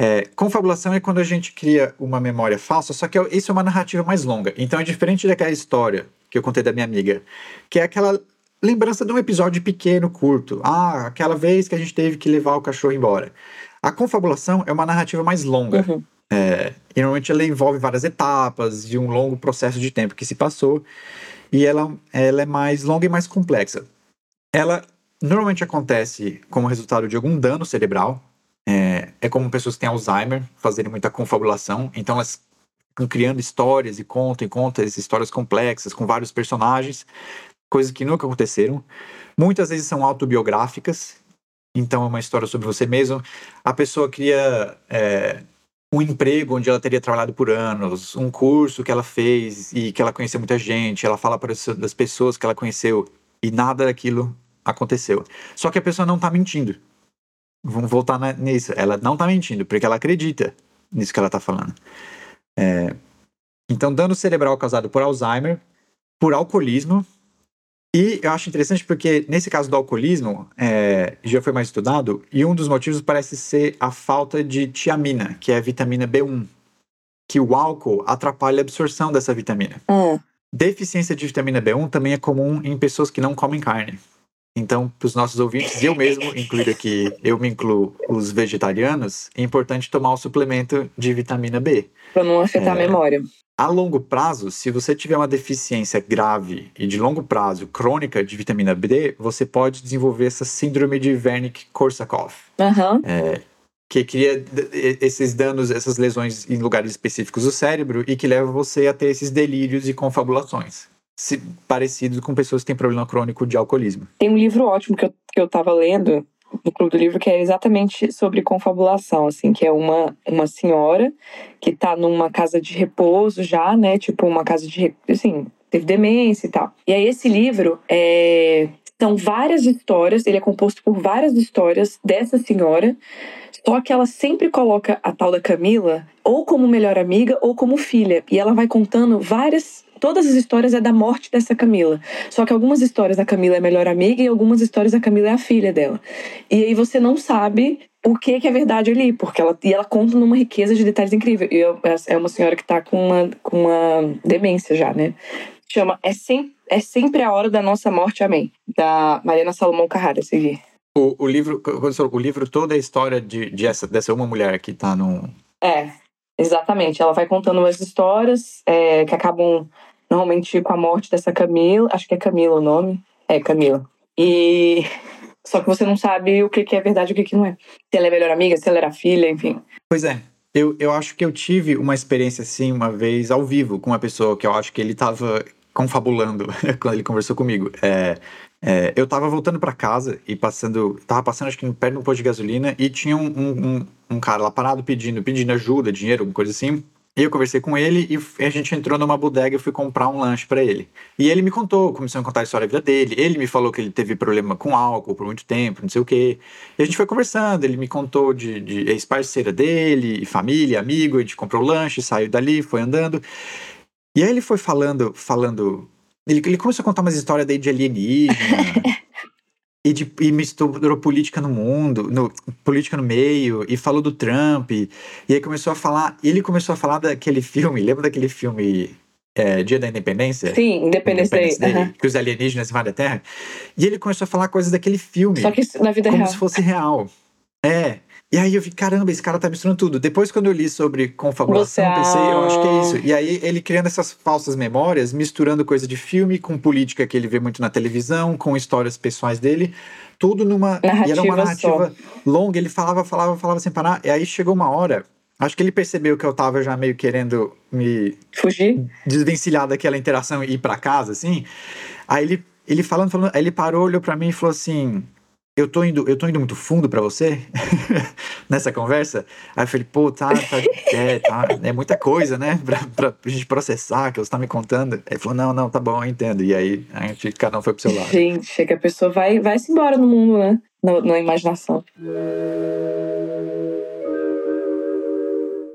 [SPEAKER 1] É, confabulação é quando a gente cria uma memória falsa, só que isso é uma narrativa mais longa. Então é diferente daquela história que eu contei da minha amiga, que é aquela lembrança de um episódio pequeno, curto. Ah, aquela vez que a gente teve que levar o cachorro embora. A confabulação é uma narrativa mais longa. Uhum. É, e normalmente ela envolve várias etapas e um longo processo de tempo que se passou. E ela, ela é mais longa e mais complexa. Ela normalmente acontece como resultado de algum dano cerebral. É, é como pessoas que têm Alzheimer fazerem muita confabulação. Então elas ficam criando histórias e contam e contam histórias complexas com vários personagens, coisas que nunca aconteceram. Muitas vezes são autobiográficas. Então é uma história sobre você mesmo. A pessoa cria é, um emprego onde ela teria trabalhado por anos, um curso que ela fez e que ela conheceu muita gente, ela fala para as pessoas que ela conheceu e nada daquilo aconteceu. Só que a pessoa não está mentindo. Vamos voltar na, nisso. Ela não está mentindo, porque ela acredita nisso que ela está falando. É, então, dano cerebral causado por Alzheimer, por alcoolismo, e eu acho interessante porque, nesse caso do alcoolismo, é, já foi mais estudado, e um dos motivos parece ser a falta de tiamina, que é a vitamina B1, que o álcool atrapalha a absorção dessa vitamina.
[SPEAKER 2] Hum.
[SPEAKER 1] Deficiência de vitamina B1 também é comum em pessoas que não comem carne. Então, para os nossos ouvintes, eu mesmo, incluir aqui, eu me incluo os vegetarianos, é importante tomar o suplemento de vitamina B.
[SPEAKER 2] Para não afetar é, a memória.
[SPEAKER 1] A longo prazo, se você tiver uma deficiência grave e de longo prazo crônica de vitamina B, você pode desenvolver essa síndrome de Wernicke-Korsakoff.
[SPEAKER 2] Uhum.
[SPEAKER 1] É, que cria esses danos, essas lesões em lugares específicos do cérebro e que leva você a ter esses delírios e confabulações. Se, parecidos com pessoas que têm problema crônico de alcoolismo.
[SPEAKER 2] Tem um livro ótimo que eu, que eu tava lendo, no Clube do Livro, que é exatamente sobre confabulação, assim, que é uma, uma senhora que tá numa casa de repouso já, né? Tipo, uma casa de. Assim, teve demência e tal. E aí, esse livro é. São várias histórias, ele é composto por várias histórias dessa senhora Só que ela sempre coloca a tal da Camila ou como melhor amiga ou como filha. E ela vai contando várias. Todas as histórias é da morte dessa Camila. Só que algumas histórias a Camila é melhor amiga e algumas histórias a Camila é a filha dela. E aí você não sabe o que, que é verdade ali, porque ela, e ela conta numa riqueza de detalhes incrível. E eu, é uma senhora que tá com uma, com uma demência já, né? Chama É, Sem, é Sempre a Hora da Nossa Morte, Amém. Da Mariana Salomão Carrara, seguir.
[SPEAKER 1] O, o livro, o livro todo é a história de, de essa, dessa uma mulher que tá no.
[SPEAKER 2] É, exatamente. Ela vai contando umas histórias é, que acabam normalmente com a morte dessa Camila. Acho que é Camila o nome. É, Camila. E. [laughs] Só que você não sabe o que, que é verdade e o que, que não é. Se ela é melhor amiga, se ela era filha, enfim.
[SPEAKER 1] Pois é. Eu, eu acho que eu tive uma experiência assim uma vez ao vivo com uma pessoa que eu acho que ele tava confabulando [laughs] quando ele conversou comigo. É, é, eu tava voltando para casa e passando. Tava passando, acho que perto de um posto de gasolina, e tinha um, um, um, cara lá parado pedindo, pedindo ajuda, dinheiro, alguma coisa assim. Eu conversei com ele e a gente entrou numa bodega e fui comprar um lanche para ele. E ele me contou, começou a contar a história da vida dele. Ele me falou que ele teve problema com álcool por muito tempo, não sei o quê. E a gente foi conversando, ele me contou de, de ex-parceira dele, família, amigo, a gente comprou lanche, saiu dali, foi andando. E aí ele foi falando, falando ele, ele começou a contar umas histórias daí de alienígena. [laughs] e, de, e misturou política no mundo, no, política no meio, e falou do Trump. E, e aí começou a falar. Ele começou a falar daquele filme, lembra daquele filme é, Dia da Independência?
[SPEAKER 2] Sim, Independence, Independence Day. Day
[SPEAKER 1] Que os alienígenas invadem a Terra. E ele começou a falar coisas daquele filme.
[SPEAKER 2] Só que na vida
[SPEAKER 1] como
[SPEAKER 2] real.
[SPEAKER 1] Como se fosse real. É. E aí eu vi, caramba, esse cara tá misturando tudo. Depois, quando eu li sobre confabulação, Você... pensei, eu acho que é isso. E aí ele criando essas falsas memórias, misturando coisa de filme com política que ele vê muito na televisão, com histórias pessoais dele, tudo numa.
[SPEAKER 2] Narrativa
[SPEAKER 1] e era uma narrativa
[SPEAKER 2] só.
[SPEAKER 1] longa, ele falava, falava, falava sem parar. E aí chegou uma hora. Acho que ele percebeu que eu tava já meio querendo me
[SPEAKER 2] fugir,
[SPEAKER 1] desvencilhar daquela interação e ir para casa, assim. Aí ele, ele falando, falando, aí ele parou, olhou para mim e falou assim: eu tô indo, eu tô indo muito fundo para você [laughs] nessa conversa. Aí eu falei, pô, tá, tá, é, tá, é muita coisa, né, pra, pra gente processar que você tá me contando. Ele falou, não, não, tá bom, eu entendo. E aí a gente, cada um foi pro seu lado.
[SPEAKER 2] Gente, chega a pessoa vai, vai se embora no mundo, né, na, na imaginação.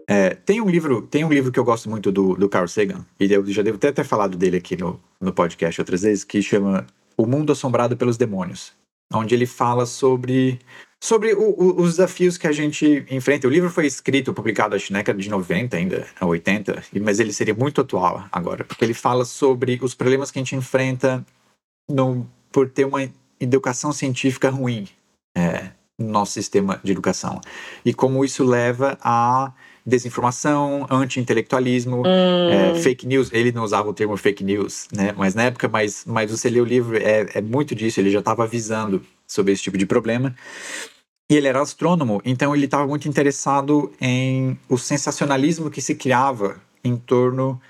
[SPEAKER 1] É, tem um livro, tem um livro que eu gosto muito do, do Carl Sagan, e eu já devo até ter falado dele aqui no, no podcast outras vezes, que chama O Mundo Assombrado pelos Demônios onde ele fala sobre, sobre o, o, os desafios que a gente enfrenta. O livro foi escrito, publicado acho na década de 90 ainda, 80, mas ele seria muito atual agora, porque ele fala sobre os problemas que a gente enfrenta no, por ter uma educação científica ruim é, no nosso sistema de educação. E como isso leva a desinformação, anti-intelectualismo, hum. é, fake news. Ele não usava o termo fake news, né? Mas na época, mas, mas você lê o livro, é, é muito disso. Ele já estava avisando sobre esse tipo de problema. E ele era astrônomo, então ele estava muito interessado em o sensacionalismo que se criava em torno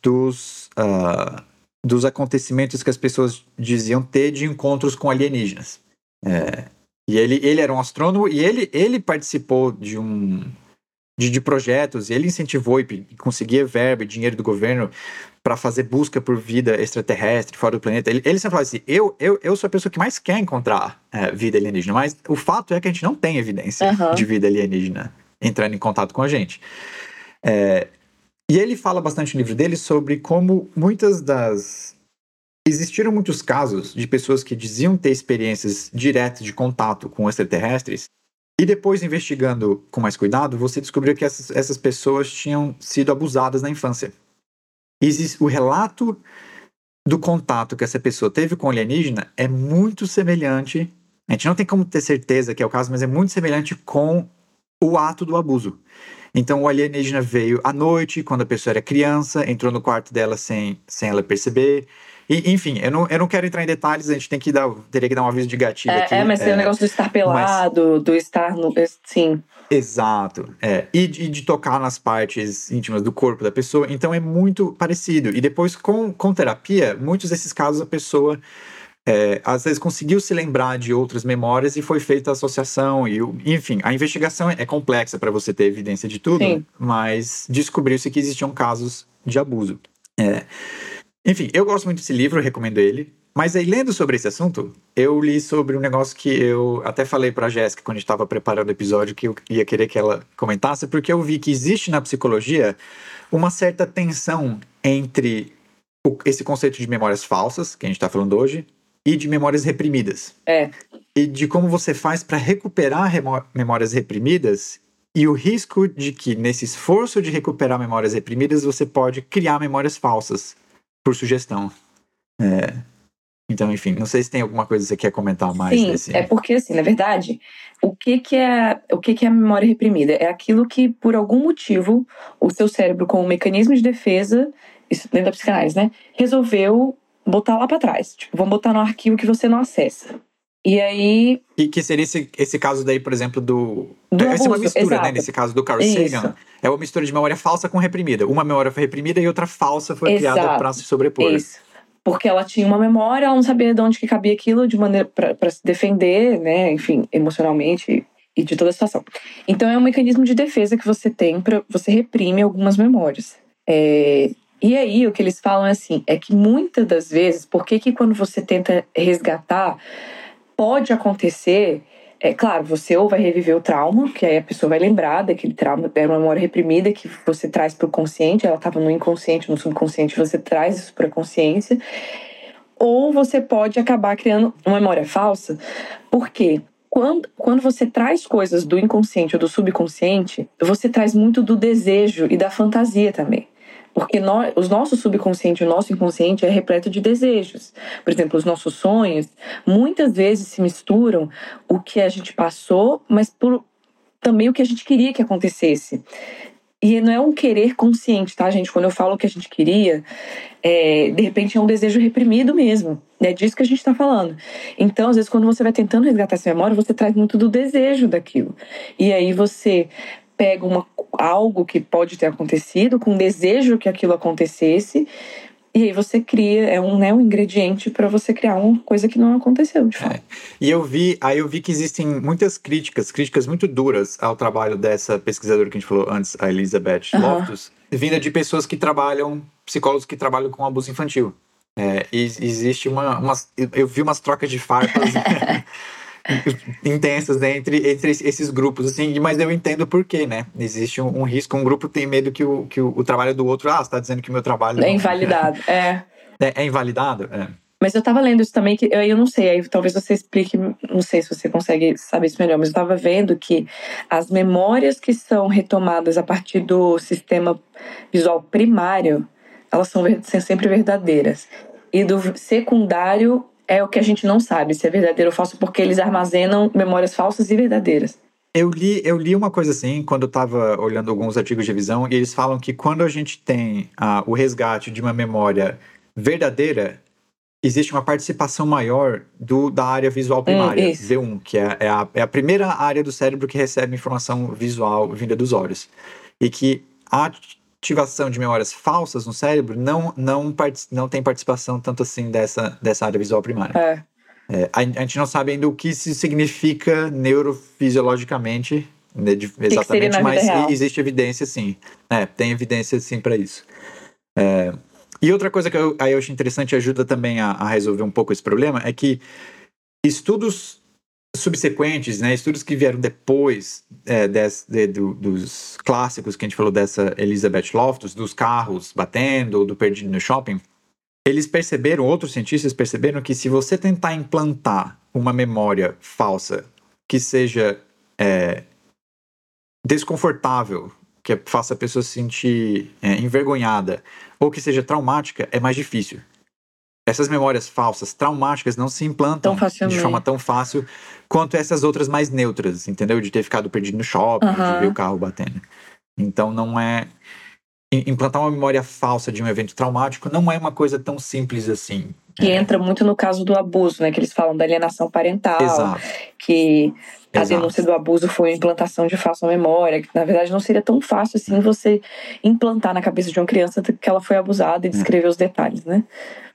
[SPEAKER 1] dos, uh, dos acontecimentos que as pessoas diziam ter de encontros com alienígenas. É, e ele, ele era um astrônomo e ele, ele participou de um, de, de projetos, e ele incentivou e conseguia verba e dinheiro do governo para fazer busca por vida extraterrestre fora do planeta. Ele, ele sempre fala assim: eu, eu, eu sou a pessoa que mais quer encontrar é, vida alienígena, mas o fato é que a gente não tem evidência
[SPEAKER 2] uhum.
[SPEAKER 1] de vida alienígena entrando em contato com a gente. É, e ele fala bastante no livro dele sobre como muitas das. Existiram muitos casos de pessoas que diziam ter experiências diretas de contato com extraterrestres e depois, investigando com mais cuidado, você descobriu que essas, essas pessoas tinham sido abusadas na infância. O relato do contato que essa pessoa teve com o alienígena é muito semelhante. A gente não tem como ter certeza que é o caso, mas é muito semelhante com o ato do abuso. Então, o alienígena veio à noite, quando a pessoa era criança, entrou no quarto dela sem, sem ela perceber, e, enfim, eu não, eu não quero entrar em detalhes, a gente tem que dar, teria que dar um aviso de gatilho
[SPEAKER 2] é,
[SPEAKER 1] aqui.
[SPEAKER 2] É, mas é, tem o negócio do estar pelado, mas... do estar no. Sim.
[SPEAKER 1] Exato. É. E, de, de tocar nas partes íntimas do corpo da pessoa. Então é muito parecido. E depois, com, com terapia, muitos desses casos a pessoa. É, às vezes conseguiu se lembrar de outras memórias e foi feita a associação e enfim a investigação é complexa para você ter evidência de tudo
[SPEAKER 2] Sim.
[SPEAKER 1] mas descobriu-se que existiam casos de abuso é. Enfim, eu gosto muito desse livro, recomendo ele. Mas aí, lendo sobre esse assunto, eu li sobre um negócio que eu até falei pra Jéssica quando a gente estava preparando o episódio, que eu ia querer que ela comentasse, porque eu vi que existe na psicologia uma certa tensão entre o, esse conceito de memórias falsas, que a gente está falando hoje, e de memórias reprimidas.
[SPEAKER 2] É.
[SPEAKER 1] E de como você faz para recuperar memórias reprimidas e o risco de que, nesse esforço de recuperar memórias reprimidas, você pode criar memórias falsas, por sugestão. É, então, enfim, não sei se tem alguma coisa que você quer comentar mais
[SPEAKER 2] Sim,
[SPEAKER 1] desse.
[SPEAKER 2] É porque, assim, na verdade, o que, que é o que, que é a memória reprimida? É aquilo que, por algum motivo, o seu cérebro, com um mecanismo de defesa, isso dentro da psicanálise, né? Resolveu botar lá para trás. Tipo, vamos botar no arquivo que você não acessa. E aí.
[SPEAKER 1] E que seria esse, esse caso daí, por exemplo, do.
[SPEAKER 2] do
[SPEAKER 1] Essa é uma
[SPEAKER 2] abuso,
[SPEAKER 1] mistura, né?
[SPEAKER 2] exato.
[SPEAKER 1] Nesse caso do Carl
[SPEAKER 2] Isso.
[SPEAKER 1] Sagan. É uma mistura de memória falsa com reprimida. Uma memória foi reprimida e outra falsa foi criada
[SPEAKER 2] Exato.
[SPEAKER 1] para se sobrepor.
[SPEAKER 2] Isso. Porque ela tinha uma memória, ela não sabia de onde que cabia aquilo de maneira para se defender, né? Enfim, emocionalmente e de toda a situação. Então é um mecanismo de defesa que você tem para você reprime algumas memórias. É, e aí o que eles falam é assim, é que muitas das vezes, por que que quando você tenta resgatar, pode acontecer é claro, você ou vai reviver o trauma, que aí a pessoa vai lembrar daquele trauma, era uma memória reprimida que você traz para o consciente, ela estava no inconsciente, no subconsciente, você traz isso para a consciência. Ou você pode acabar criando uma memória falsa, porque quando, quando você traz coisas do inconsciente ou do subconsciente, você traz muito do desejo e da fantasia também. Porque nós, os nossos subconsciente o nosso inconsciente é repleto de desejos. Por exemplo, os nossos sonhos muitas vezes se misturam o que a gente passou, mas por, também o que a gente queria que acontecesse. E não é um querer consciente, tá, gente? Quando eu falo o que a gente queria, é, de repente é um desejo reprimido mesmo. É disso que a gente está falando. Então, às vezes, quando você vai tentando resgatar essa memória, você traz muito do desejo daquilo. E aí você pega uma, algo que pode ter acontecido, com desejo que aquilo acontecesse, e aí você cria, é um, né, um ingrediente para você criar uma coisa que não aconteceu, de fato.
[SPEAKER 1] É. E eu vi, aí eu vi que existem muitas críticas, críticas muito duras ao trabalho dessa pesquisadora que a gente falou antes, a Elizabeth
[SPEAKER 2] Aham.
[SPEAKER 1] Loftus, vinda de pessoas que trabalham, psicólogos que trabalham com abuso infantil. É, e existe uma, umas, eu- eu vi umas trocas de farpas [laughs] [laughs] intensas né, entre, entre esses grupos, assim, mas eu entendo por quê, né? Existe um, um risco, um grupo tem medo que o, que o, o trabalho do outro, ah, você tá dizendo que o meu trabalho
[SPEAKER 2] É
[SPEAKER 1] não-
[SPEAKER 2] invalidado, [laughs] é.
[SPEAKER 1] é, é invalidado? É.
[SPEAKER 2] Mas eu tava lendo isso também, que eu, eu não sei, aí talvez você explique, não sei se você consegue saber isso melhor, mas eu tava vendo que as memórias que são retomadas a partir do sistema visual primário, elas são, são sempre verdadeiras. E do secundário é o que a gente não sabe se é verdadeiro ou falso, porque eles armazenam memórias falsas e verdadeiras.
[SPEAKER 1] Eu li, eu li uma coisa assim quando eu estava olhando alguns artigos de revisão e eles falam que quando a gente tem ah, o resgate de uma memória verdadeira, existe uma participação maior do, da área visual primária,
[SPEAKER 2] Hum, isso.
[SPEAKER 1] V1, que é, é a, é a primeira área do cérebro que recebe informação visual vinda dos olhos. E que a ativação de memórias falsas no cérebro não, não, não tem participação tanto assim dessa, dessa área visual primária.
[SPEAKER 2] É.
[SPEAKER 1] É, a, a gente não sabe ainda o que isso significa neurofisiologicamente, né, de- exatamente, mas existe evidência sim. É, tem evidência sim para isso. É, e outra coisa que eu, aí eu acho interessante e ajuda também a, a resolver um pouco esse problema é que estudos subsequentes, né, estudos que vieram depois é, des- de- do- dos clássicos que a gente falou dessa Elizabeth Loftus, dos carros batendo, do perdido no shopping, eles perceberam, outros cientistas perceberam que se você tentar implantar uma memória falsa que seja é, desconfortável, que faça a pessoa se sentir é, envergonhada, ou que seja traumática, é mais difícil. Essas memórias falsas, traumáticas, não se implantam de forma tão fácil quanto essas outras mais neutras, entendeu? De ter ficado perdido no shopping, de
[SPEAKER 2] Aham.
[SPEAKER 1] ver o carro batendo. Então não é. im- Implantar uma memória falsa de um evento traumático não é uma coisa tão simples assim.
[SPEAKER 2] Que entra muito no caso do abuso, né? Que eles falam da alienação parental.
[SPEAKER 1] Exato.
[SPEAKER 2] que a
[SPEAKER 1] Exato.
[SPEAKER 2] denúncia do abuso foi a implantação de falsa memória, que na verdade não seria tão fácil assim você implantar na cabeça de uma criança que ela foi abusada e descrever os detalhes, né?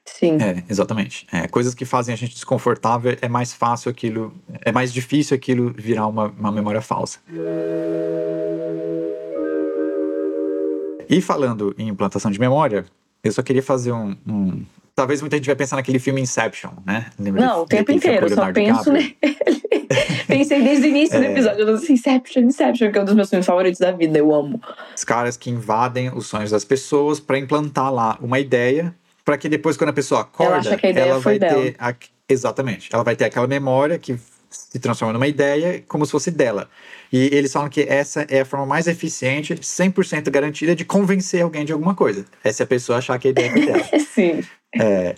[SPEAKER 2] Sim.
[SPEAKER 1] É, exatamente. É, coisas que fazem a gente desconfortável é mais fácil aquilo, é mais difícil aquilo virar uma, uma memória falsa. E falando em implantação de memória, eu só queria fazer um, um Talvez muita gente vai pensar naquele filme Inception, né?
[SPEAKER 2] Lembra não, o tempo inteiro, só penso nele. [laughs] Pensei desde o início é... do episódio, eu disse Inception, Inception, que é um dos meus filmes favoritos da vida, eu amo.
[SPEAKER 1] Os caras que invadem os sonhos das pessoas para implantar lá uma ideia, para que depois, quando a pessoa acorda,
[SPEAKER 2] ela, ela vai
[SPEAKER 1] dela. ter. A... Exatamente. Ela vai ter aquela memória que se transforma numa ideia como se fosse dela. E eles falam que essa é a forma mais eficiente, 100% garantida, de convencer alguém de alguma coisa. É se a pessoa achar que a ideia é dela. [laughs]
[SPEAKER 2] Sim.
[SPEAKER 1] É,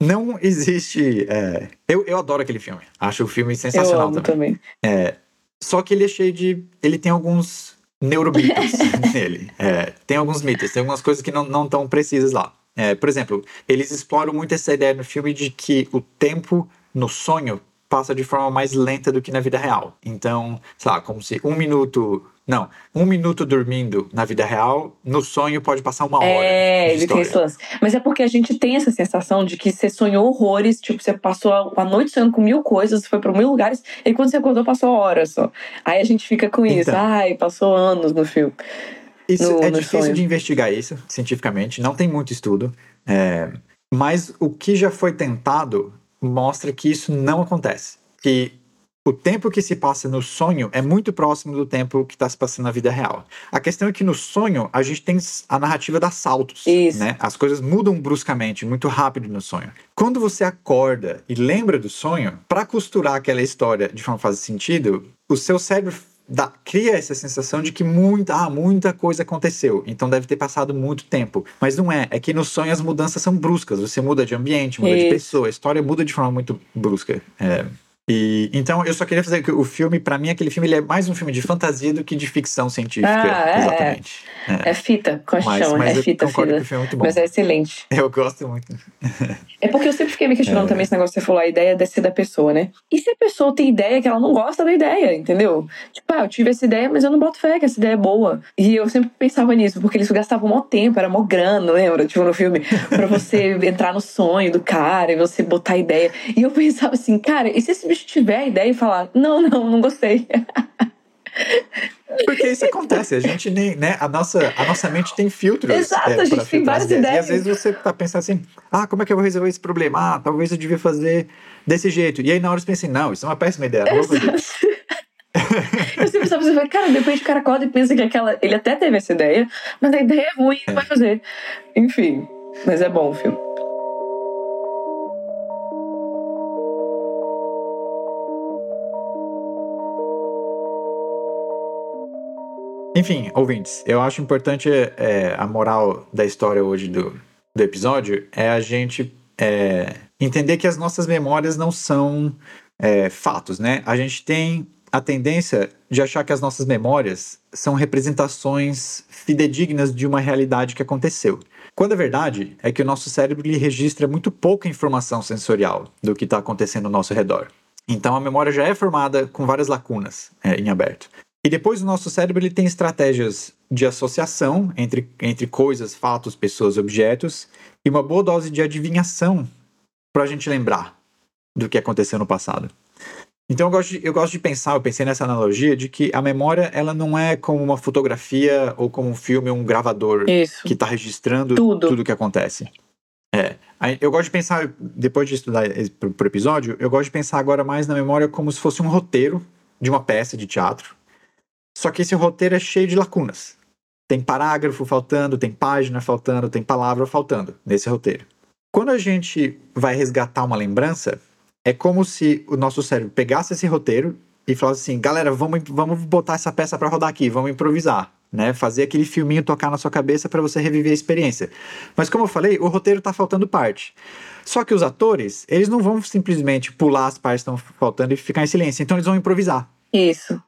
[SPEAKER 1] não existe. É, eu, eu adoro aquele filme. Acho o filme sensacional
[SPEAKER 2] eu amo também.
[SPEAKER 1] também. É, só que ele é cheio de. Ele tem alguns neuromitos [laughs] nele. É, tem alguns mitos, tem algumas coisas que não estão precisas lá. É, por exemplo, eles exploram muito essa ideia no filme de que o tempo no sonho passa de forma mais lenta do que na vida real. Então, sei lá, como se um minuto. Não, um minuto dormindo na vida real, no sonho pode passar uma hora.
[SPEAKER 2] É, ele tem esse lance. Mas é porque a gente tem essa sensação de que você sonhou horrores, tipo, você passou a noite sonhando com mil coisas, foi para mil lugares, e quando você acordou, passou horas só. Aí a gente fica com isso, então, ai, passou anos no filme.
[SPEAKER 1] Isso no, é no difícil sonho. de investigar isso cientificamente, não tem muito estudo. É, mas o que já foi tentado mostra que isso não acontece. Que o tempo que se passa no sonho é muito próximo do tempo que está se passando na vida real. A questão é que no sonho a gente tem a narrativa das saltos,
[SPEAKER 2] Isso.
[SPEAKER 1] né? As coisas mudam bruscamente, muito rápido no sonho. Quando você acorda e lembra do sonho, para costurar aquela história de forma que faz sentido, o seu cérebro dá, cria essa sensação de que muita, ah, muita coisa aconteceu, então deve ter passado muito tempo. Mas não é, é que no sonho as mudanças são bruscas, você muda de ambiente, muda Isso. de pessoa, a história muda de forma muito brusca. É. E, então, eu só queria fazer que o filme, para mim, aquele filme ele é mais um filme de fantasia do que de ficção científica.
[SPEAKER 2] Ah, é, exatamente. É. é fita, com mas, mas é fita, fita.
[SPEAKER 1] Que o filme é muito bom.
[SPEAKER 2] Mas é excelente. [laughs]
[SPEAKER 1] Eu gosto muito.
[SPEAKER 2] é porque eu sempre fiquei me questionando é. também esse negócio que você falou, a ideia de ser da pessoa, né? E se a pessoa tem ideia que ela não gosta da ideia, entendeu? Tipo, ah, eu tive essa ideia, mas eu não boto fé que essa ideia é boa. E eu sempre pensava nisso, porque eles gastavam mó tempo, era mó grana, lembra? Tipo, no filme, pra você [laughs] entrar no sonho do cara e você botar a ideia. E eu [laughs] pensava assim, cara, e se esse bicho tiver a ideia e falar: não, não, não gostei. [laughs]
[SPEAKER 1] Porque isso acontece, a gente nem, né, a nossa, a nossa mente tem filtros.
[SPEAKER 2] Exato, é, a gente tem várias ideias.
[SPEAKER 1] E às vezes você tá pensando assim, ah, como é que eu vou resolver esse problema? Ah, talvez eu devia fazer desse jeito. E aí na hora você pensa assim, não, isso é uma péssima ideia, não vou fazer.
[SPEAKER 2] eu sempre pensava assim, cara, depois o cara acorda e pensa que aquela. Ele até teve essa ideia, mas a ideia é ruim, não vai fazer. Enfim, mas é bom o filme.
[SPEAKER 1] Enfim, ouvintes, eu acho importante é, a moral da história hoje do, do episódio é a gente é, entender que as nossas memórias não são é, fatos, né? A gente tem a tendência de achar que as nossas memórias são representações fidedignas de uma realidade que aconteceu. Quando a verdade é que o nosso cérebro lhe registra muito pouca informação sensorial do que está acontecendo ao nosso redor. Então a memória já é formada com várias lacunas é, em aberto. E depois o nosso cérebro ele tem estratégias de associação entre, entre coisas, fatos, pessoas, objetos e uma boa dose de adivinhação para a gente lembrar do que aconteceu no passado. Então eu gosto, de, eu gosto de pensar, eu pensei nessa analogia de que a memória ela não é como uma fotografia ou como um filme, um gravador
[SPEAKER 2] Isso.
[SPEAKER 1] que está registrando
[SPEAKER 2] tudo.
[SPEAKER 1] tudo que acontece. É. Eu gosto de pensar, depois de estudar por episódio, eu gosto de pensar agora mais na memória como se fosse um roteiro de uma peça de teatro só que esse roteiro é cheio de lacunas. Tem parágrafo faltando, tem página faltando, tem palavra faltando nesse roteiro. Quando a gente vai resgatar uma lembrança, é como se o nosso cérebro pegasse esse roteiro e falasse assim: galera, vamos, vamos botar essa peça para rodar aqui, vamos improvisar. Né, fazer aquele filminho tocar na sua cabeça para você reviver a experiência. Mas como eu falei, o roteiro está faltando parte. Só que os atores, eles não vão simplesmente pular as partes que estão faltando e ficar em silêncio. Então eles vão improvisar.
[SPEAKER 2] Isso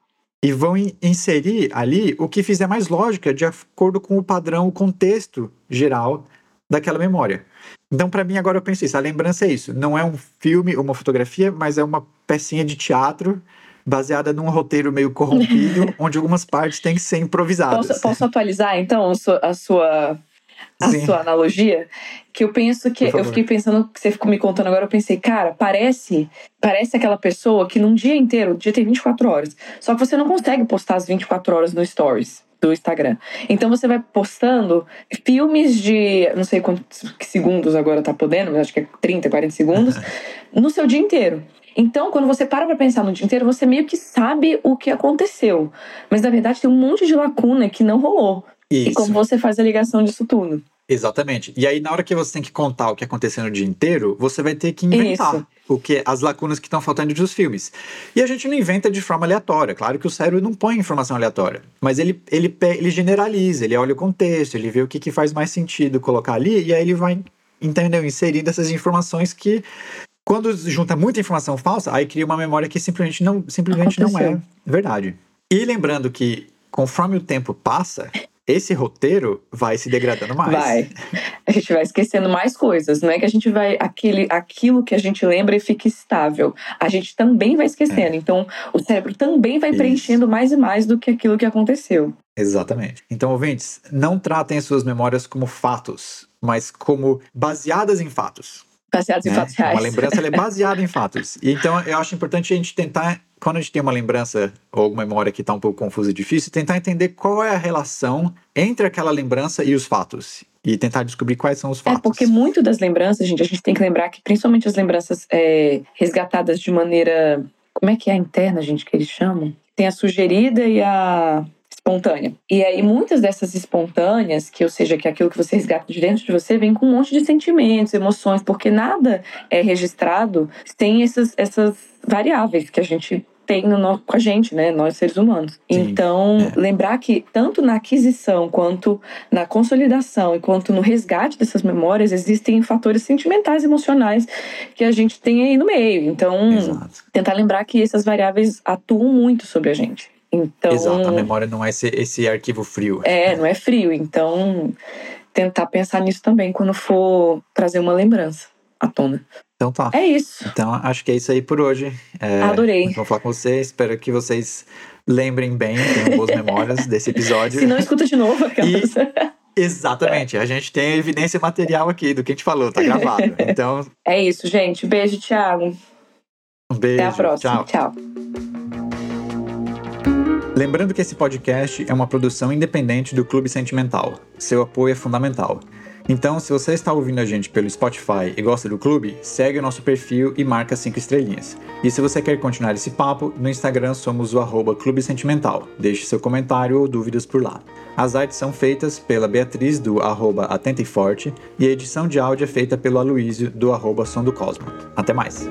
[SPEAKER 1] e vão inserir ali o que fizer mais lógica de acordo com o padrão, o contexto geral daquela memória. Então, para mim, agora eu penso isso. A lembrança é isso. Não é um filme ou uma fotografia, mas é uma pecinha de teatro baseada num roteiro meio corrompido, [laughs] onde algumas partes têm que ser improvisadas.
[SPEAKER 2] Posso, posso atualizar, então, a sua a Sim. sua analogia, que eu penso que eu fiquei pensando que você ficou me contando agora, eu pensei, cara, parece, parece aquela pessoa que num dia inteiro, o dia tem 24 horas, só que você não consegue postar as 24 horas no stories. do Instagram. Então você vai postando filmes de, não sei quantos segundos agora tá podendo, mas acho que é 30, 40 segundos, [laughs] no seu dia inteiro. Então, quando você para pra pensar no dia inteiro, você meio que sabe o que aconteceu. Mas na verdade tem um monte de lacuna que não rolou.
[SPEAKER 1] Isso.
[SPEAKER 2] E como você faz a ligação disso tudo.
[SPEAKER 1] Exatamente. E aí, na hora que você tem que contar o que aconteceu no dia inteiro, você vai ter que inventar
[SPEAKER 2] Isso.
[SPEAKER 1] o que as lacunas que estão faltando dos filmes. E a gente não inventa de forma aleatória. Claro que o cérebro não põe informação aleatória. Mas ele, ele, ele generaliza, ele olha o contexto, ele vê o que, que faz mais sentido colocar ali, e aí ele vai, entendeu? Inserindo essas informações que. Quando junta muita informação falsa, aí cria uma memória que simplesmente não, simplesmente não é verdade. E lembrando que, conforme o tempo passa, esse roteiro vai se degradando mais.
[SPEAKER 2] Vai. A gente vai esquecendo mais coisas. Não é que a gente vai. Aquele, aquilo que a gente lembra e fica estável. A gente também vai esquecendo. Então, o cérebro também vai
[SPEAKER 1] Isso.
[SPEAKER 2] preenchendo mais e mais do que aquilo que aconteceu.
[SPEAKER 1] Exatamente. Então, ouvintes, não tratem as suas memórias como fatos, mas como baseadas em fatos.
[SPEAKER 2] Baseados em
[SPEAKER 1] né?
[SPEAKER 2] fatos reais.
[SPEAKER 1] Uma lembrança é baseada em fatos. E então, eu acho importante a gente tentar, quando a gente tem uma lembrança ou alguma memória que está um pouco confusa e difícil, tentar entender qual é a relação entre aquela lembrança e os fatos. E tentar descobrir quais são os
[SPEAKER 2] É,
[SPEAKER 1] fatos.
[SPEAKER 2] porque muito das lembranças, gente, a gente tem que lembrar que principalmente as lembranças é, resgatadas de maneira. Como é que é a interna, gente, que eles chamam? Tem a sugerida e a espontânea. E aí, muitas dessas espontâneas, que ou seja, que é aquilo que você resgata de dentro de você, vem com um monte de sentimentos, emoções, porque nada é registrado sem essas, essas variáveis que a gente tem no, com a gente, né? Nós seres humanos.
[SPEAKER 1] Sim,
[SPEAKER 2] então,
[SPEAKER 1] é.
[SPEAKER 2] lembrar que tanto na aquisição quanto na consolidação e quanto no resgate dessas memórias existem fatores sentimentais e emocionais que a gente tem aí no meio. Então,
[SPEAKER 1] Exato.
[SPEAKER 2] tentar lembrar que essas variáveis atuam muito sobre a gente. Então,
[SPEAKER 1] Exato. A memória não é esse, esse arquivo frio.
[SPEAKER 2] é, não é frio. Então, tentar pensar nisso também quando for trazer uma lembrança à tona.
[SPEAKER 1] Então tá.
[SPEAKER 2] É isso.
[SPEAKER 1] Então, acho que é isso aí por hoje. É,
[SPEAKER 2] Adorei.
[SPEAKER 1] bom falar com vocês. Espero que vocês lembrem bem, tenham boas [laughs] memórias desse episódio.
[SPEAKER 2] Se não, escuta de novo aquelas. [laughs]
[SPEAKER 1] Exatamente. A gente tem evidência material aqui do que a gente falou, tá gravado. [laughs] Então,
[SPEAKER 2] É isso, gente. Beijo, Thiago.
[SPEAKER 1] um beijo.
[SPEAKER 2] Até a próxima.
[SPEAKER 1] Tchau.
[SPEAKER 2] Tchau.
[SPEAKER 1] Lembrando que esse podcast é uma produção independente do Clube Sentimental. Seu apoio é fundamental. Então, se você está ouvindo a gente pelo Spotify e gosta do clube, segue o nosso perfil e marca 5 estrelinhas. E se você quer continuar esse papo, no Instagram somos o arroba Clube Sentimental. Deixe seu comentário ou dúvidas por lá. As artes são feitas pela Beatriz do arroba Atenta e Forte e a edição de áudio é feita pelo Aloísio do arroba Som do Cosmo. Até mais!